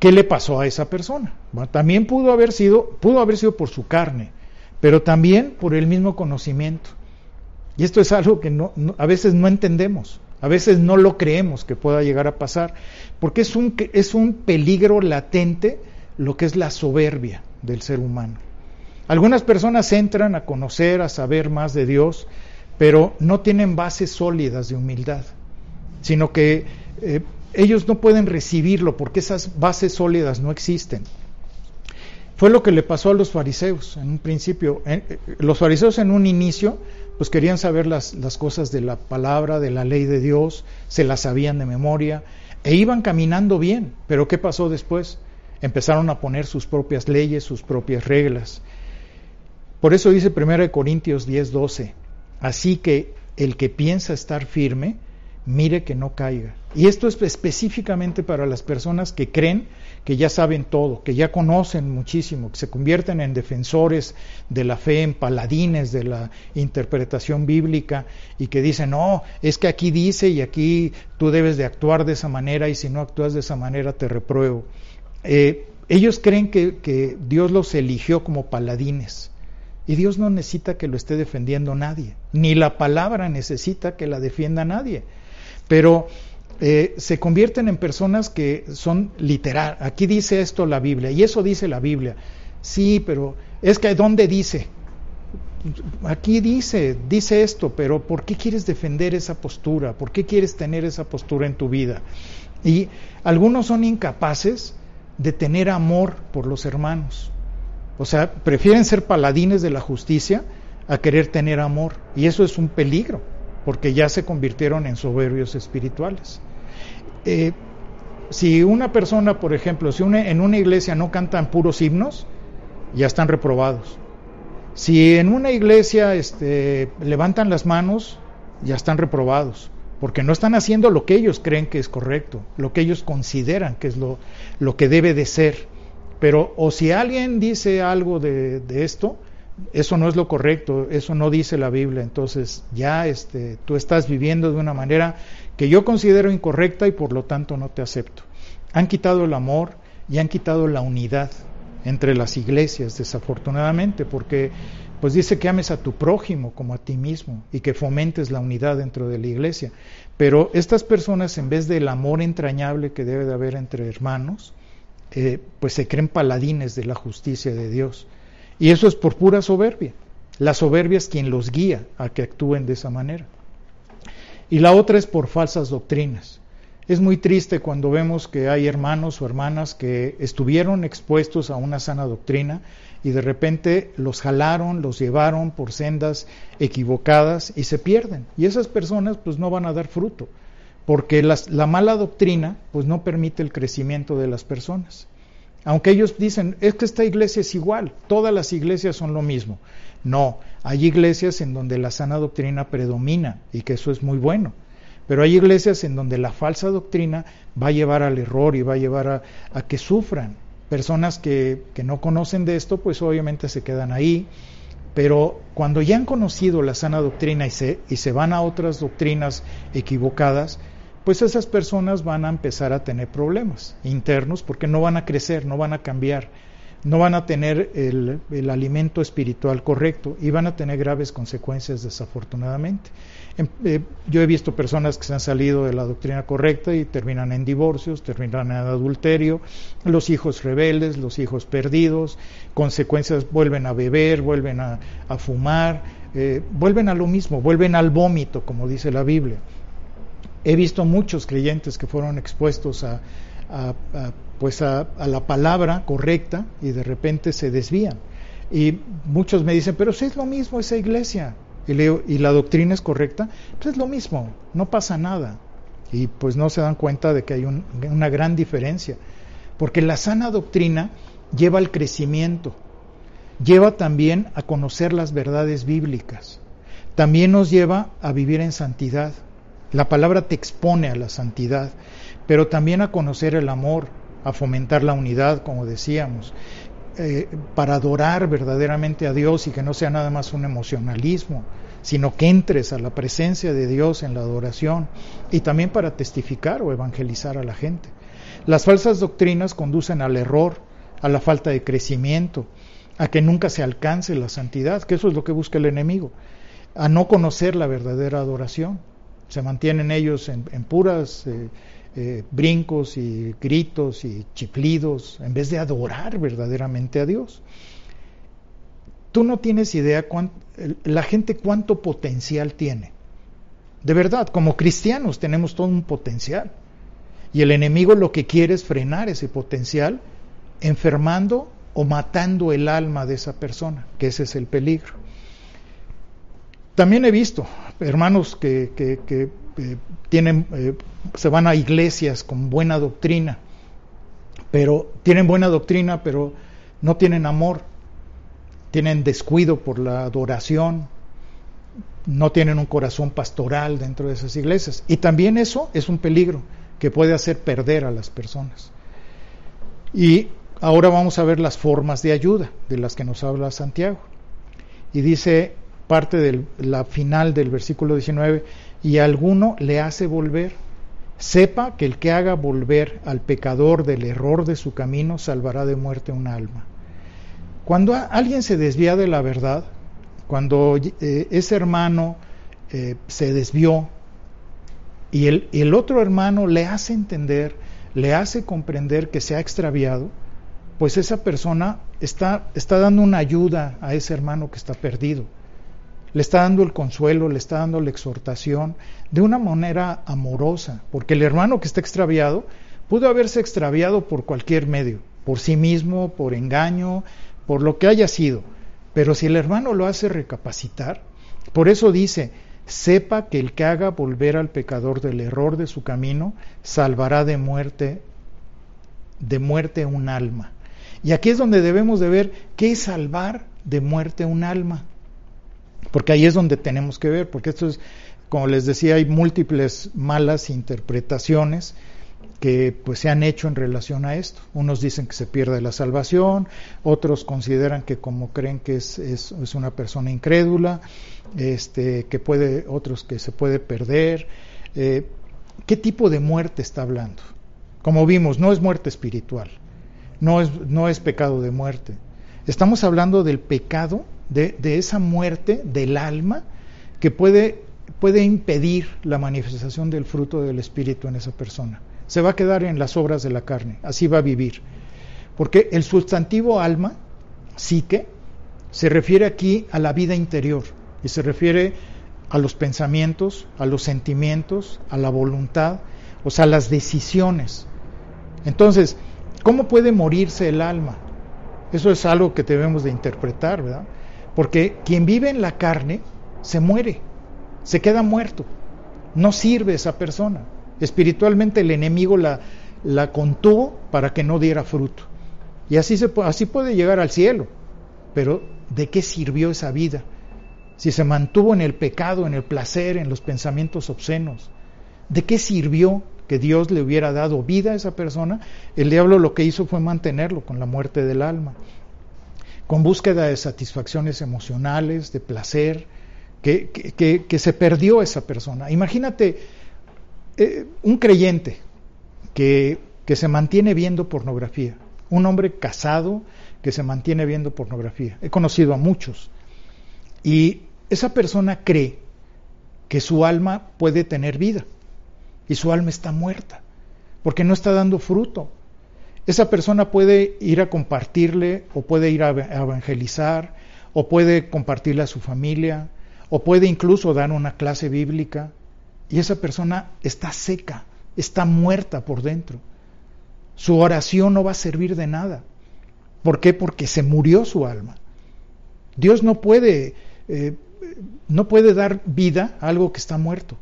Speaker 1: ¿qué le pasó a esa persona? También pudo haber sido, pudo haber sido por su carne, pero también por el mismo conocimiento. Y esto es algo que a veces no entendemos, a veces no lo creemos que pueda llegar a pasar porque es un, es un peligro latente lo que es la soberbia del ser humano. Algunas personas entran a conocer, a saber más de Dios, pero no tienen bases sólidas de humildad, sino que eh, ellos no pueden recibirlo porque esas bases sólidas no existen. Fue lo que le pasó a los fariseos en un principio. Eh, los fariseos en un inicio pues querían saber las, las cosas de la palabra, de la ley de Dios, se las sabían de memoria, e iban caminando bien, pero ¿qué pasó después? Empezaron a poner sus propias leyes, sus propias reglas. Por eso dice 1 Corintios 10:12, así que el que piensa estar firme, mire que no caiga. Y esto es específicamente para las personas que creen que ya saben todo, que ya conocen muchísimo, que se convierten en defensores de la fe, en paladines de la interpretación bíblica y que dicen, no, es que aquí dice y aquí tú debes de actuar de esa manera y si no actúas de esa manera te repruebo. Eh, ellos creen que, Dios los eligió como paladines. Y Dios no necesita que lo esté defendiendo nadie, ni la palabra necesita que la defienda nadie. Pero eh, se convierten en personas que son literal. Aquí dice esto la Biblia, y eso dice la Biblia. Sí, pero es que ¿dónde dice? Aquí dice, dice esto, pero ¿por qué quieres defender esa postura? ¿Por qué quieres tener esa postura en tu vida? Y algunos son incapaces de tener amor por los hermanos. O sea, prefieren ser paladines de la justicia a querer tener amor. Y eso es un peligro, porque ya se convirtieron en soberbios espirituales. Eh, si una persona, por ejemplo, si en una iglesia no cantan puros himnos, ya están reprobados. Si en una iglesia este, levantan las manos, ya están reprobados, porque no están haciendo lo que ellos creen que es correcto, lo que ellos consideran que es lo, que debe de ser. Pero o si alguien dice algo de, de, esto, eso no es lo correcto, eso no dice la Biblia, entonces ya este, tú estás viviendo de una manera que yo considero incorrecta y por lo tanto no te acepto. Han quitado el amor y han quitado la unidad entre las iglesias, desafortunadamente, porque pues dice que ames a tu prójimo como a ti mismo y que fomentes la unidad dentro de la iglesia. Pero estas personas, en vez del amor entrañable que debe de haber entre hermanos, eh, pues se creen paladines de la justicia de Dios. Y eso es por pura soberbia. La soberbia es quien los guía a que actúen de esa manera. Y la otra es por falsas doctrinas. Es muy triste cuando vemos que hay hermanos o hermanas que estuvieron expuestos a una sana doctrina y de repente los jalaron, los llevaron por sendas equivocadas y se pierden. Y esas personas pues no van a dar fruto, porque la mala doctrina pues no permite el crecimiento de las personas. Aunque ellos dicen, es que esta iglesia es igual, todas las iglesias son lo mismo. No, hay iglesias en donde la sana doctrina predomina y que eso es muy bueno. Pero hay iglesias en donde la falsa doctrina va a llevar al error y va a llevar a, que sufran. Personas que, que no conocen de esto, pues obviamente se quedan ahí. Pero cuando ya han conocido la sana doctrina y se, y se van a otras doctrinas equivocadas, pues esas personas van a empezar a tener problemas internos porque no van a crecer, no van a cambiar, no van a tener el, el, alimento espiritual correcto y van a tener graves consecuencias desafortunadamente. Eh, yo he visto personas que se han salido de la doctrina correcta y terminan en divorcios, terminan en adulterio, los hijos rebeldes, los hijos perdidos, consecuencias vuelven a beber, vuelven a, a fumar, eh, vuelven a lo mismo, vuelven al vómito, como dice la Biblia. He visto muchos creyentes que fueron expuestos a, pues a, la palabra correcta y de repente se desvían. Y muchos me dicen, pero si es lo mismo esa iglesia y, y la doctrina es correcta, pues es lo mismo, no pasa nada. Y pues no se dan cuenta de que hay una gran diferencia. Porque la sana doctrina lleva al crecimiento, lleva también a conocer las verdades bíblicas, también nos lleva a vivir en santidad. La palabra te expone a la santidad, pero también a conocer el amor, a fomentar la unidad, como decíamos, eh, para adorar verdaderamente a Dios y que no sea nada más un emocionalismo, sino que entres a la presencia de Dios en la adoración y también para testificar o evangelizar a la gente. Las falsas doctrinas conducen al error, a la falta de crecimiento, a que nunca se alcance la santidad, que eso es lo que busca el enemigo, a no conocer la verdadera adoración se mantienen ellos en, puras eh, eh, brincos y gritos y chiflidos en vez de adorar verdaderamente a Dios. Tú no tienes idea la gente cuánto potencial tiene. De verdad, como cristianos tenemos todo un potencial. Y el enemigo lo que quiere es frenar ese potencial enfermando o matando el alma de esa persona, que ese es el peligro. También he visto hermanos que, eh, tienen, eh, se van a iglesias con buena doctrina, pero tienen buena doctrina, pero no tienen amor, tienen descuido por la adoración, no tienen un corazón pastoral dentro de esas iglesias. Y también eso es un peligro que puede hacer perder a las personas. Y ahora vamos a ver las formas de ayuda de las que nos habla Santiago. Y dice parte de la final del versículo 19, y alguno le hace volver sepa que el que haga volver al pecador del error de su camino salvará de muerte un alma. Cuando alguien se desvía de la verdad, cuando eh, ese hermano eh, se desvió y el, y el otro hermano le hace entender, le hace comprender que se ha extraviado, pues esa persona está, está dando una ayuda a ese hermano que está perdido. Le está dando el consuelo, le está dando la exhortación de una manera amorosa, porque el hermano que está extraviado pudo haberse extraviado por cualquier medio, por sí mismo, por engaño, por lo que haya sido. Pero si el hermano lo hace recapacitar, por eso dice, sepa que el que haga volver al pecador del error de su camino, salvará de muerte, de muerte un alma. Y aquí es donde debemos de ver qué es salvar de muerte un alma. Porque ahí es donde tenemos que ver, porque esto es, como les decía, hay múltiples malas interpretaciones que pues se han hecho en relación a esto. Unos dicen que se pierde la salvación, otros consideran que como creen que es, es, una persona incrédula, este, que puede, otros que se puede perder. Eh, ¿Qué tipo de muerte está hablando? Como vimos, no es muerte espiritual no es, no es pecado de muerte. Estamos hablando del pecado, de, esa muerte del alma que puede, puede impedir la manifestación del fruto del Espíritu en esa persona. Se va a quedar en las obras de la carne, así va a vivir. Porque el sustantivo alma, psique, se refiere aquí a la vida interior y se refiere a los pensamientos, a los sentimientos, a la voluntad, o sea, a las decisiones. Entonces, ¿Cómo puede morirse el alma? Eso es algo que debemos de interpretar, ¿verdad? Porque quien vive en la carne se muere, se queda muerto, no sirve esa persona. Espiritualmente el enemigo la, la contuvo para que no diera fruto. Y así, se, así puede llegar al cielo. Pero ¿de qué sirvió esa vida? Si se mantuvo en el pecado, en el placer, en los pensamientos obscenos. ¿De qué sirvió que Dios le hubiera dado vida a esa persona, el diablo lo que hizo fue mantenerlo con la muerte del alma, con búsqueda de satisfacciones emocionales, de placer, que, se perdió esa persona. Imagínate eh, un creyente que se mantiene viendo pornografía, un hombre casado que se mantiene viendo pornografía. He conocido a muchos. Y esa persona cree que su alma puede tener vida y su alma está muerta, porque no está dando fruto. Esa persona puede ir a compartirle, o puede ir a evangelizar, o puede compartirle a su familia, o puede incluso dar una clase bíblica, y esa persona está seca, está muerta por dentro. Su oración no va a servir de nada. ¿Por qué? Porque se murió su alma. Dios no puede, eh, no puede dar vida a algo que está muerto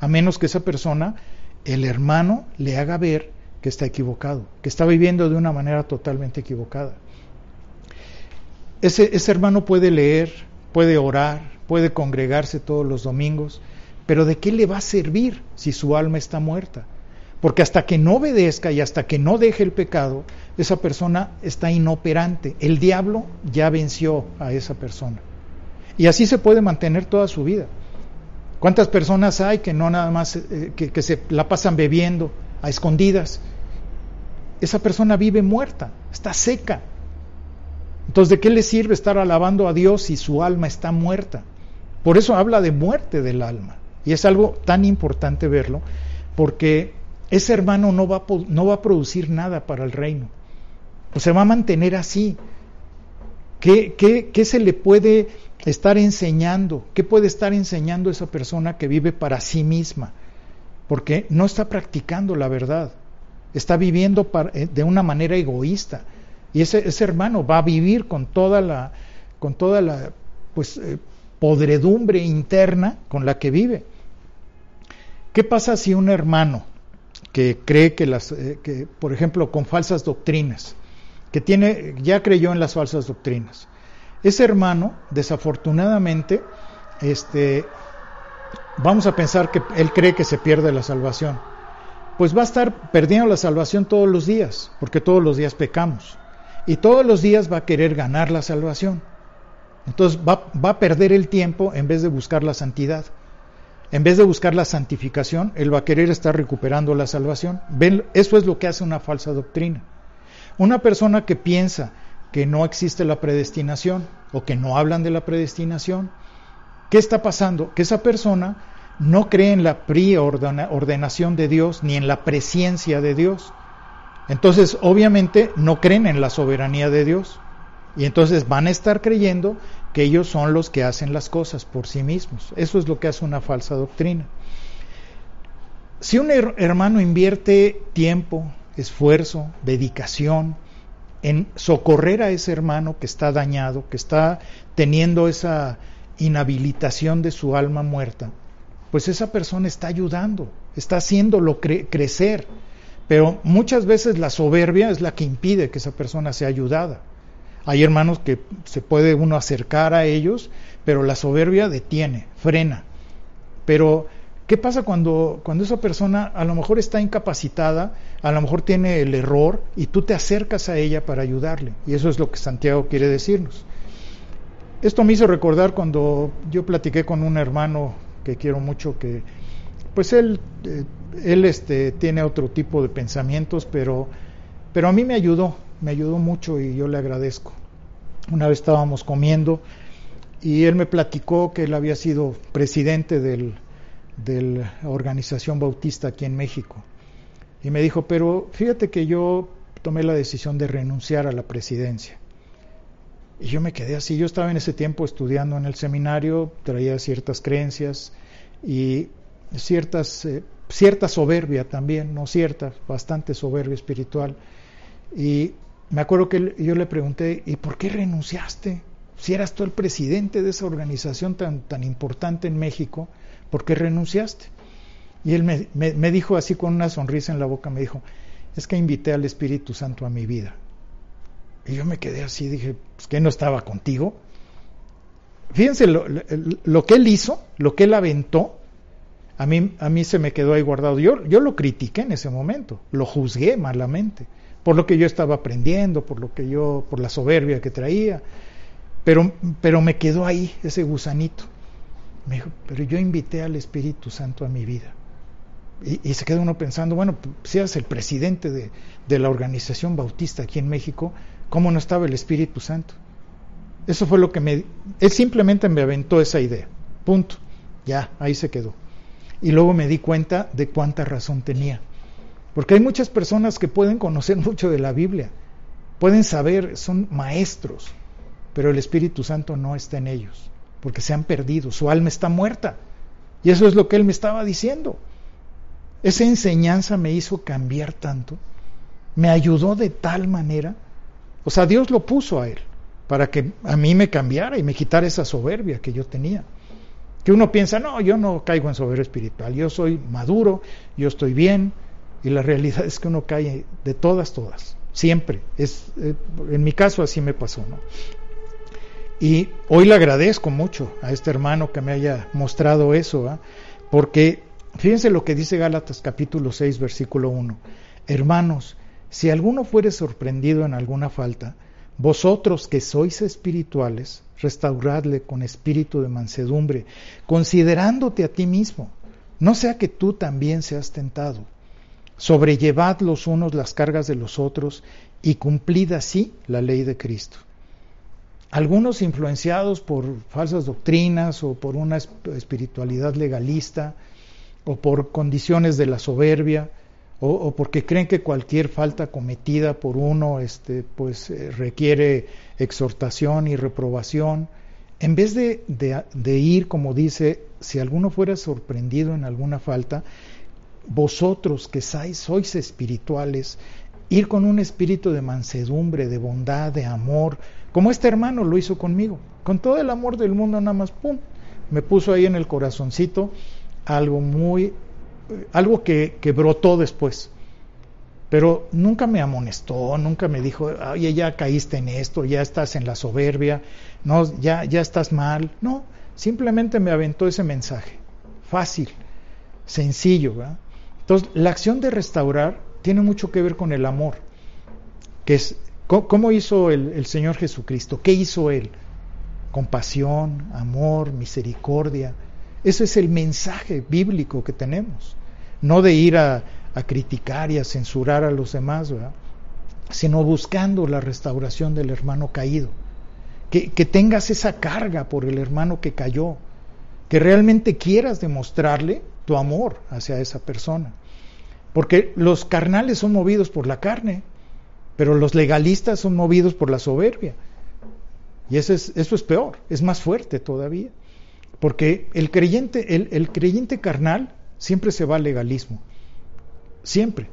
Speaker 1: a menos que esa persona, el hermano, le haga ver que está equivocado, que está viviendo de una manera totalmente equivocada. Ese, hermano puede leer, puede orar, puede congregarse todos los domingos, pero ¿de qué le va a servir si su alma está muerta? Porque hasta que no obedezca y hasta que no deje el pecado, esa persona está inoperante. El diablo ya venció a esa persona. Y así se puede mantener toda su vida. ¿Cuántas personas hay que no nada más, eh, que, se la pasan bebiendo a escondidas? Esa persona vive muerta, está seca. Entonces, ¿de qué le sirve estar alabando a Dios si su alma está muerta? Por eso habla de muerte del alma. Y es algo tan importante verlo, porque ese hermano no va, no va a producir nada para el reino. O se va a mantener así. ¿Qué, qué, qué se le puede estar enseñando? ¿Qué puede estar enseñando esa persona que vive para sí misma? Porque no está practicando la verdad, está viviendo eh, de una manera egoísta. Y ese, hermano va a vivir con toda la, con toda la pues, eh, podredumbre interna con la que vive. ¿Qué pasa si un hermano que cree que las, eh, que, por ejemplo, con falsas doctrinas, que tiene, ya creyó en las falsas doctrinas, ese hermano, desafortunadamente, este, vamos a pensar que él cree que se pierde la salvación. Pues va a estar perdiendo la salvación todos los días, porque todos los días pecamos. Y todos los días va a querer ganar la salvación. Entonces va, a perder el tiempo en vez de buscar la santidad. en vez de buscar la santificación, él va a querer estar recuperando la salvación. ¿Ven? Eso es lo que hace una falsa doctrina. Una persona que piensa que no existe la predestinación o que no hablan de la predestinación, ¿qué está pasando? Que esa persona no cree en la preordenación de Dios ni en la presencia de Dios. Entonces, obviamente, no creen en la soberanía de Dios. Y entonces van a estar creyendo que ellos son los que hacen las cosas por sí mismos. Eso es lo que hace una falsa doctrina. Si un hermano invierte tiempo, esfuerzo, dedicación en socorrer a ese hermano que está dañado, que está teniendo esa inhabilitación de su alma muerta, pues esa persona está ayudando, está haciéndolo crecer. Pero muchas veces la soberbia es la que impide que esa persona sea ayudada. Hay hermanos que se puede uno acercar a ellos, pero la soberbia detiene, frena. Pero, ¿qué pasa cuando, cuando esa persona a lo mejor está incapacitada, a lo mejor tiene el error y tú te acercas a ella para ayudarle? Y eso es lo que Santiago quiere decirnos. Esto me hizo recordar cuando yo platiqué con un hermano que quiero mucho, que pues él, eh, él este, tiene otro tipo de pensamientos, pero, pero a mí me ayudó, me ayudó mucho y yo le agradezco. Una vez estábamos comiendo y él me platicó que él había sido presidente de la organización bautista aquí en México. Y me dijo, pero fíjate que yo tomé la decisión de renunciar a la presidencia. Y yo me quedé así, yo estaba en ese tiempo estudiando en el seminario, traía ciertas creencias y ciertas, eh, cierta soberbia también, no cierta, bastante soberbia espiritual. Y me acuerdo que yo le pregunté, ¿y por qué renunciaste? Si eras tú el presidente de esa organización tan, tan importante en México, ¿por qué renunciaste? Y él me, me, dijo así con una sonrisa en la boca, me dijo, es que invité al Espíritu Santo a mi vida. Y yo me quedé así, dije, pues que no estaba contigo. Fíjense lo, lo, que él hizo, lo que él aventó, a mí, a mí se me quedó ahí guardado. Yo, yo lo critiqué en ese momento, lo juzgué malamente por lo que yo estaba aprendiendo, por lo que yo, por la soberbia que traía. Pero, pero me quedó ahí ese gusanito. Me dijo, pero yo invité al Espíritu Santo a mi vida. Y, se queda uno pensando, bueno, si eres el presidente de, de la organización bautista aquí en México, ¿cómo no estaba el Espíritu Santo? Eso fue lo que me... Él simplemente me aventó esa idea. Punto. Ya, ahí se quedó. Y luego me di cuenta de cuánta razón tenía. Porque hay muchas personas que pueden conocer mucho de la Biblia, pueden saber, son maestros, pero el Espíritu Santo no está en ellos, porque se han perdido, su alma está muerta. Y eso es lo que él me estaba diciendo. Esa enseñanza me hizo cambiar tanto, me ayudó de tal manera, o sea, Dios lo puso a él para que a mí me cambiara y me quitara esa soberbia que yo tenía. Que uno piensa, no, yo no caigo en soberbia espiritual, yo soy maduro, yo estoy bien, y la realidad es que uno cae de todas, todas, siempre. Es, eh, en mi caso así me pasó, ¿no? Y hoy le agradezco mucho a este hermano que me haya mostrado eso, ¿ah? porque fíjense lo que dice Gálatas capítulo 6, versículo 1. Hermanos, si alguno fuere sorprendido en alguna falta, vosotros que sois espirituales, restauradle con espíritu de mansedumbre, considerándote a ti mismo, no sea que tú también seas tentado sobrellevad los unos las cargas de los otros y cumplid así la ley de Cristo. Algunos influenciados por falsas doctrinas o por una espiritualidad legalista o por condiciones de la soberbia o, porque creen que cualquier falta cometida por uno este, pues, eh, requiere exhortación y reprobación, en vez de, de ir, como dice, si alguno fuera sorprendido en alguna falta, vosotros que sois espirituales, ir con un espíritu de mansedumbre, de bondad, de amor, como este hermano lo hizo conmigo, con todo el amor del mundo nada más, ¡pum! Me puso ahí en el corazoncito algo muy, algo que, brotó después. Pero nunca me amonestó, nunca me dijo, oye, ya caíste en esto, ya estás en la soberbia, no, ya, ya estás mal. No, simplemente me aventó ese mensaje. Fácil, sencillo, ¿verdad? Entonces, la acción de restaurar tiene mucho que ver con el amor, que es cómo hizo el, Señor Jesucristo, qué hizo Él, compasión, amor, misericordia. Ese es el mensaje bíblico que tenemos. No de ir a, criticar y a censurar a los demás, ¿verdad? sino buscando la restauración del hermano caído. Que, tengas esa carga por el hermano que cayó, que realmente quieras demostrarle tu amor hacia esa persona. Porque los carnales son movidos por la carne, pero los legalistas son movidos por la soberbia. Y eso es, eso es peor, es más fuerte todavía. Porque el creyente, el creyente carnal siempre se va al legalismo. Siempre.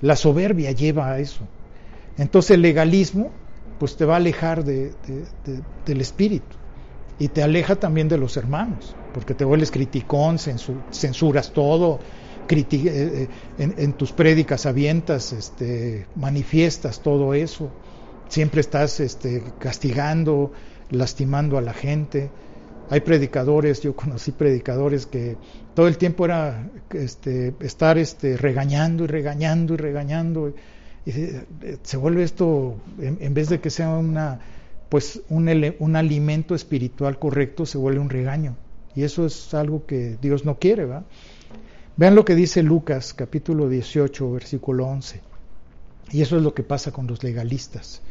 Speaker 1: La soberbia lleva a eso. Entonces el legalismo pues te va a alejar de, de, de, del espíritu y te aleja también de los hermanos, porque te vuelves criticón, censuras todo, en, en, tus prédicas avientas, este, manifiestas todo eso, siempre estás este, castigando, lastimando a la gente. Hay predicadores, yo conocí predicadores que todo el tiempo era este, estar este, regañando y regañando y regañando. Y se vuelve esto, en, vez de que sea una, pues un, un, alimento espiritual correcto, se vuelve un regaño. Y eso es algo que Dios no quiere. Vean lo que dice Lucas capítulo 18, versículo 11. Y eso es lo que pasa con los legalistas.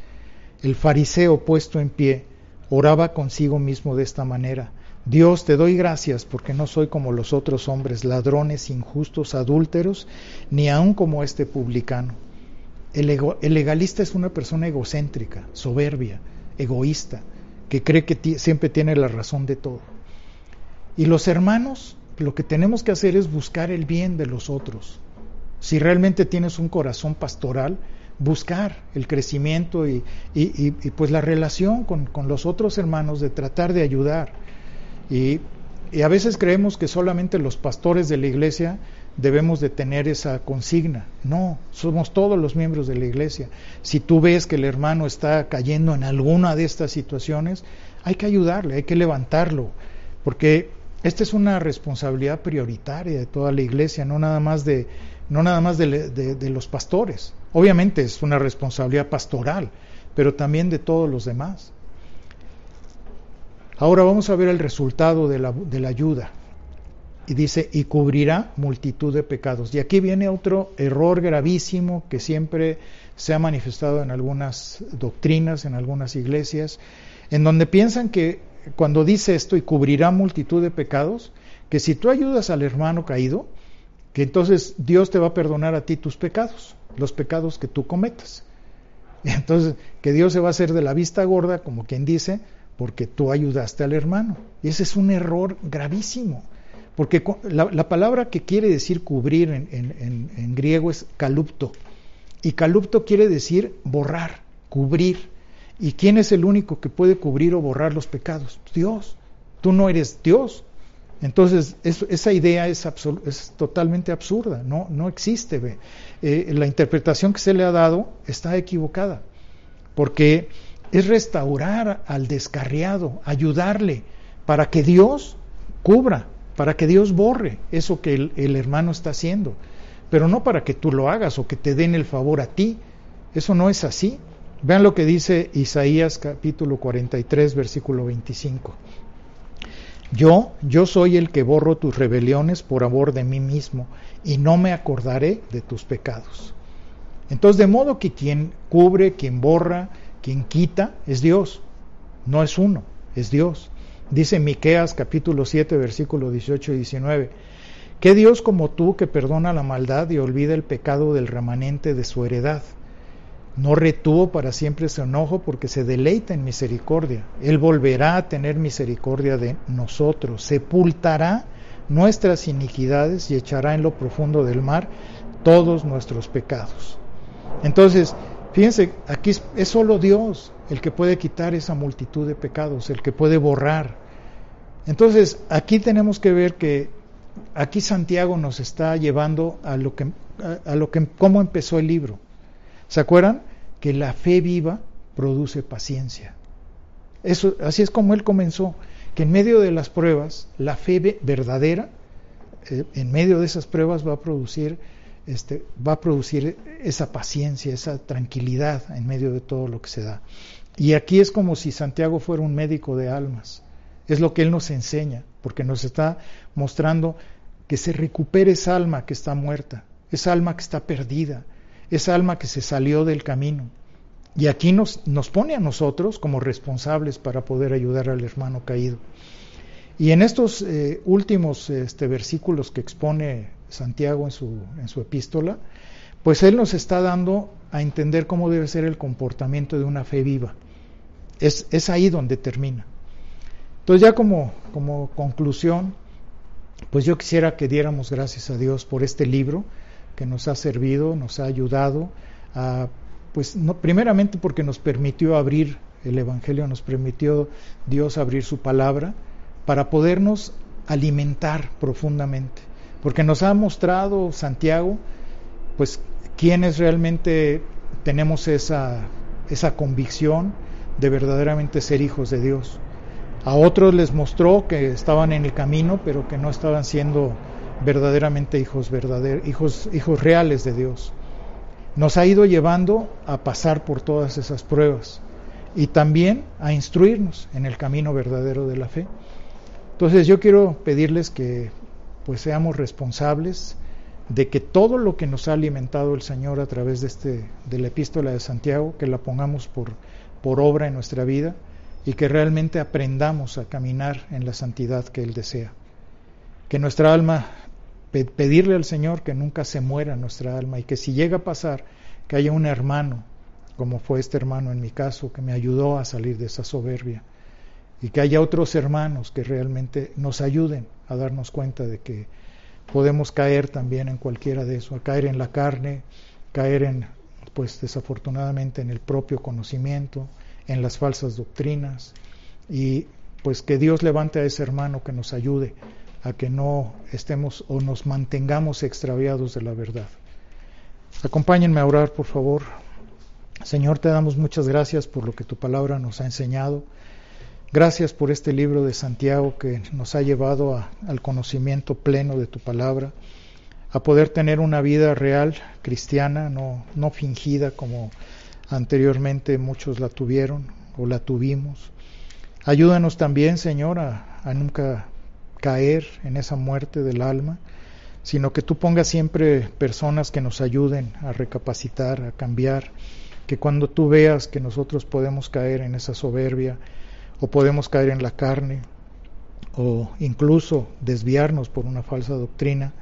Speaker 1: El fariseo puesto en pie oraba consigo mismo de esta manera. Dios, te doy gracias porque no soy como los otros hombres, ladrones, injustos, adúlteros, ni aun como este publicano. El, el legalista es una persona egocéntrica, soberbia, egoísta, que cree que siempre tiene la razón de todo. Y los hermanos lo que tenemos que hacer es buscar el bien de los otros. Si realmente tienes un corazón pastoral, buscar el crecimiento y, pues la relación con, los otros hermanos de tratar de ayudar. Y, a veces creemos que solamente los pastores de la iglesia debemos de tener esa consigna. No, somos todos los miembros de la iglesia. Si tú ves que el hermano está cayendo en alguna de estas situaciones, hay que ayudarle, hay que levantarlo, porque esta es una responsabilidad prioritaria de toda la iglesia, no nada más de, no nada más de, los pastores. Obviamente es una responsabilidad pastoral, pero también de todos los demás. Ahora vamos a ver el resultado de la, ayuda. Y dice, y cubrirá multitud de pecados. Y aquí viene otro error gravísimo que siempre se ha manifestado en algunas doctrinas, en algunas iglesias, en donde piensan que cuando dice esto y cubrirá multitud de pecados, que si tú ayudas al hermano caído, que entonces Dios te va a perdonar a ti tus pecados, los pecados que tú cometas. Entonces que Dios se va a hacer de la vista gorda, como quien dice, porque tú ayudaste al hermano. Y ese es un error gravísimo, porque la, la palabra que quiere decir cubrir en, en, en griego es calupto, y calupto quiere decir borrar, cubrir. ¿Y quién es el único que puede cubrir o borrar los pecados? Dios. Tú no eres Dios. Entonces, esa idea es, totalmente absurda, no, no existe. Eh, la interpretación que se le ha dado está equivocada, porque es restaurar al descarriado, ayudarle para que Dios cubra, para que Dios borre eso que el, el hermano está haciendo, pero no para que tú lo hagas o que te den el favor a ti. Eso no es así. Vean lo que dice Isaías capítulo 43, versículo 25. Yo, yo soy el que borro tus rebeliones por amor de mí mismo, y no me acordaré de tus pecados. Entonces, de modo que quien cubre, quien borra, quien quita, es Dios. No es uno, es Dios. Dice Miqueas capítulo 7, versículo 18 y 19. ¿Qué Dios como tú que perdona la maldad y olvida el pecado del remanente de su heredad? No retuvo para siempre su enojo porque se deleita en misericordia. Él volverá a tener misericordia de nosotros, sepultará nuestras iniquidades y echará en lo profundo del mar todos nuestros pecados. Entonces, fíjense, aquí es, solo Dios el que puede quitar esa multitud de pecados, el que puede borrar. Entonces, aquí tenemos que ver que aquí Santiago nos está llevando a lo que, a, a lo que cómo empezó el libro. ¿Se acuerdan? Que la fe viva produce paciencia. Eso, así es como él comenzó, que en medio de las pruebas, la fe verdadera, eh, en medio de esas pruebas va a producir, este, va a producir esa paciencia, esa tranquilidad en medio de todo lo que se da. Y aquí es como si Santiago fuera un médico de almas. Es lo que Él nos enseña, porque nos está mostrando que se recupere esa alma que está muerta, esa alma que está perdida, esa alma que se salió del camino. Y aquí nos, nos pone a nosotros como responsables para poder ayudar al hermano caído. Y en estos eh, últimos este, versículos que expone Santiago en su, en su epístola, pues él nos está dando a entender cómo debe ser el comportamiento de una fe viva. Es, es ahí donde termina. Entonces ya como, como conclusión, pues yo quisiera que diéramos gracias a Dios por este libro que nos ha servido, nos ha ayudado pues primeramente porque nos permitió abrir el Evangelio, nos permitió Dios abrir su palabra para podernos alimentar profundamente, porque nos ha mostrado Santiago, pues quienes realmente tenemos esa, esa convicción de verdaderamente ser hijos de Dios. A otros les mostró que estaban en el camino, pero que no estaban siendo verdaderamente hijos verdaderos, hijos, hijos reales de Dios. Nos ha ido llevando a pasar por todas esas pruebas y también a instruirnos en el camino verdadero de la fe. Entonces yo quiero pedirles que pues seamos responsables de que todo lo que nos ha alimentado el Señor a través de este de la epístola de Santiago, que la pongamos por por obra en nuestra vida y que realmente aprendamos a caminar en la santidad que Él desea. Que nuestra alma, pedirle al Señor que nunca se muera nuestra alma y que si llega a pasar que haya un hermano, como fue este hermano en mi caso, que me ayudó a salir de esa soberbia, y que haya otros hermanos que realmente nos ayuden a darnos cuenta de que podemos caer también en cualquiera de eso, a caer en la carne, caer en, pues desafortunadamente, en el propio conocimiento, en las falsas doctrinas y pues que Dios levante a ese hermano que nos ayude a que no estemos o nos mantengamos extraviados de la verdad. Acompáñenme a orar, por favor. Señor, te damos muchas gracias por lo que tu palabra nos ha enseñado. Gracias por este libro de Santiago que nos ha llevado a, al conocimiento pleno de tu palabra, a poder tener una vida real cristiana, no, no fingida como anteriormente muchos la tuvieron o la tuvimos. Ayúdanos también, Señor, a, nunca caer en esa muerte del alma, sino que tú pongas siempre personas que nos ayuden a recapacitar, a cambiar, que cuando tú veas que nosotros podemos caer en esa soberbia o podemos caer en la carne o incluso desviarnos por una falsa doctrina,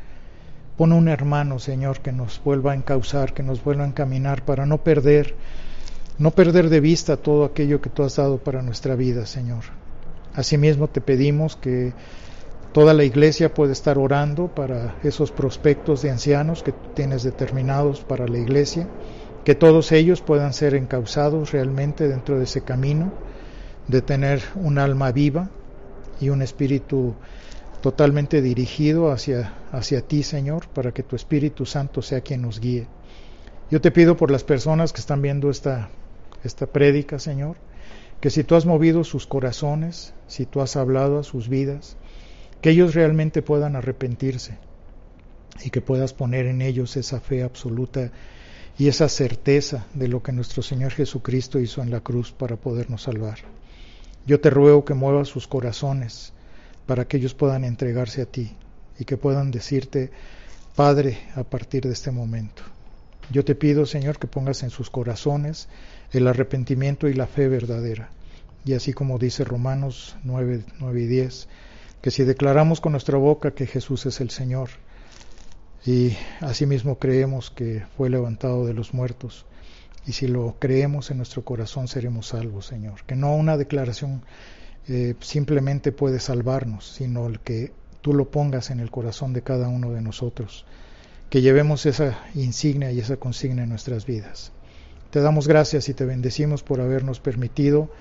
Speaker 1: Pon un hermano, Señor, que nos vuelva a encauzar, que nos vuelva a encaminar para no perder, no perder de vista todo aquello que tú has dado para nuestra vida, Señor. Asimismo te pedimos que toda la iglesia pueda estar orando para esos prospectos de ancianos que tienes determinados para la iglesia, que todos ellos puedan ser encauzados realmente dentro de ese camino de tener un alma viva y un espíritu totalmente dirigido hacia, hacia ti, Señor, para que tu Espíritu Santo sea quien nos guíe. Yo te pido por las personas que están viendo esta, esta prédica, Señor, que si tú has movido sus corazones, si tú has hablado a sus vidas, que ellos realmente puedan arrepentirse y que puedas poner en ellos esa fe absoluta y esa certeza de lo que nuestro Señor Jesucristo hizo en la cruz para podernos salvar. Yo te ruego que muevas sus corazones, para que ellos puedan entregarse a ti y que puedan decirte, Padre, a partir de este momento. Yo te pido, Señor, que pongas en sus corazones el arrepentimiento y la fe verdadera. Y así como dice Romanos 9, 9 y 10, que si declaramos con nuestra boca que Jesús es el Señor y asimismo creemos que fue levantado de los muertos, y si lo creemos en nuestro corazón seremos salvos, Señor. Que no una declaración eh, simplemente puede salvarnos, sino el que tú lo pongas en el corazón de cada uno de nosotros, que llevemos esa insignia y esa consigna en nuestras vidas. Te damos gracias y te bendecimos por habernos permitido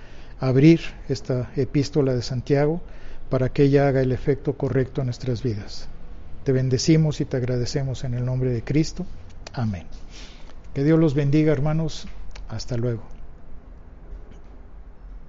Speaker 1: abrir esta epístola de Santiago para que ella haga el efecto correcto en nuestras vidas. Te bendecimos y te agradecemos en el nombre de Cristo. Amén. Que Dios los bendiga, hermanos. Hasta luego.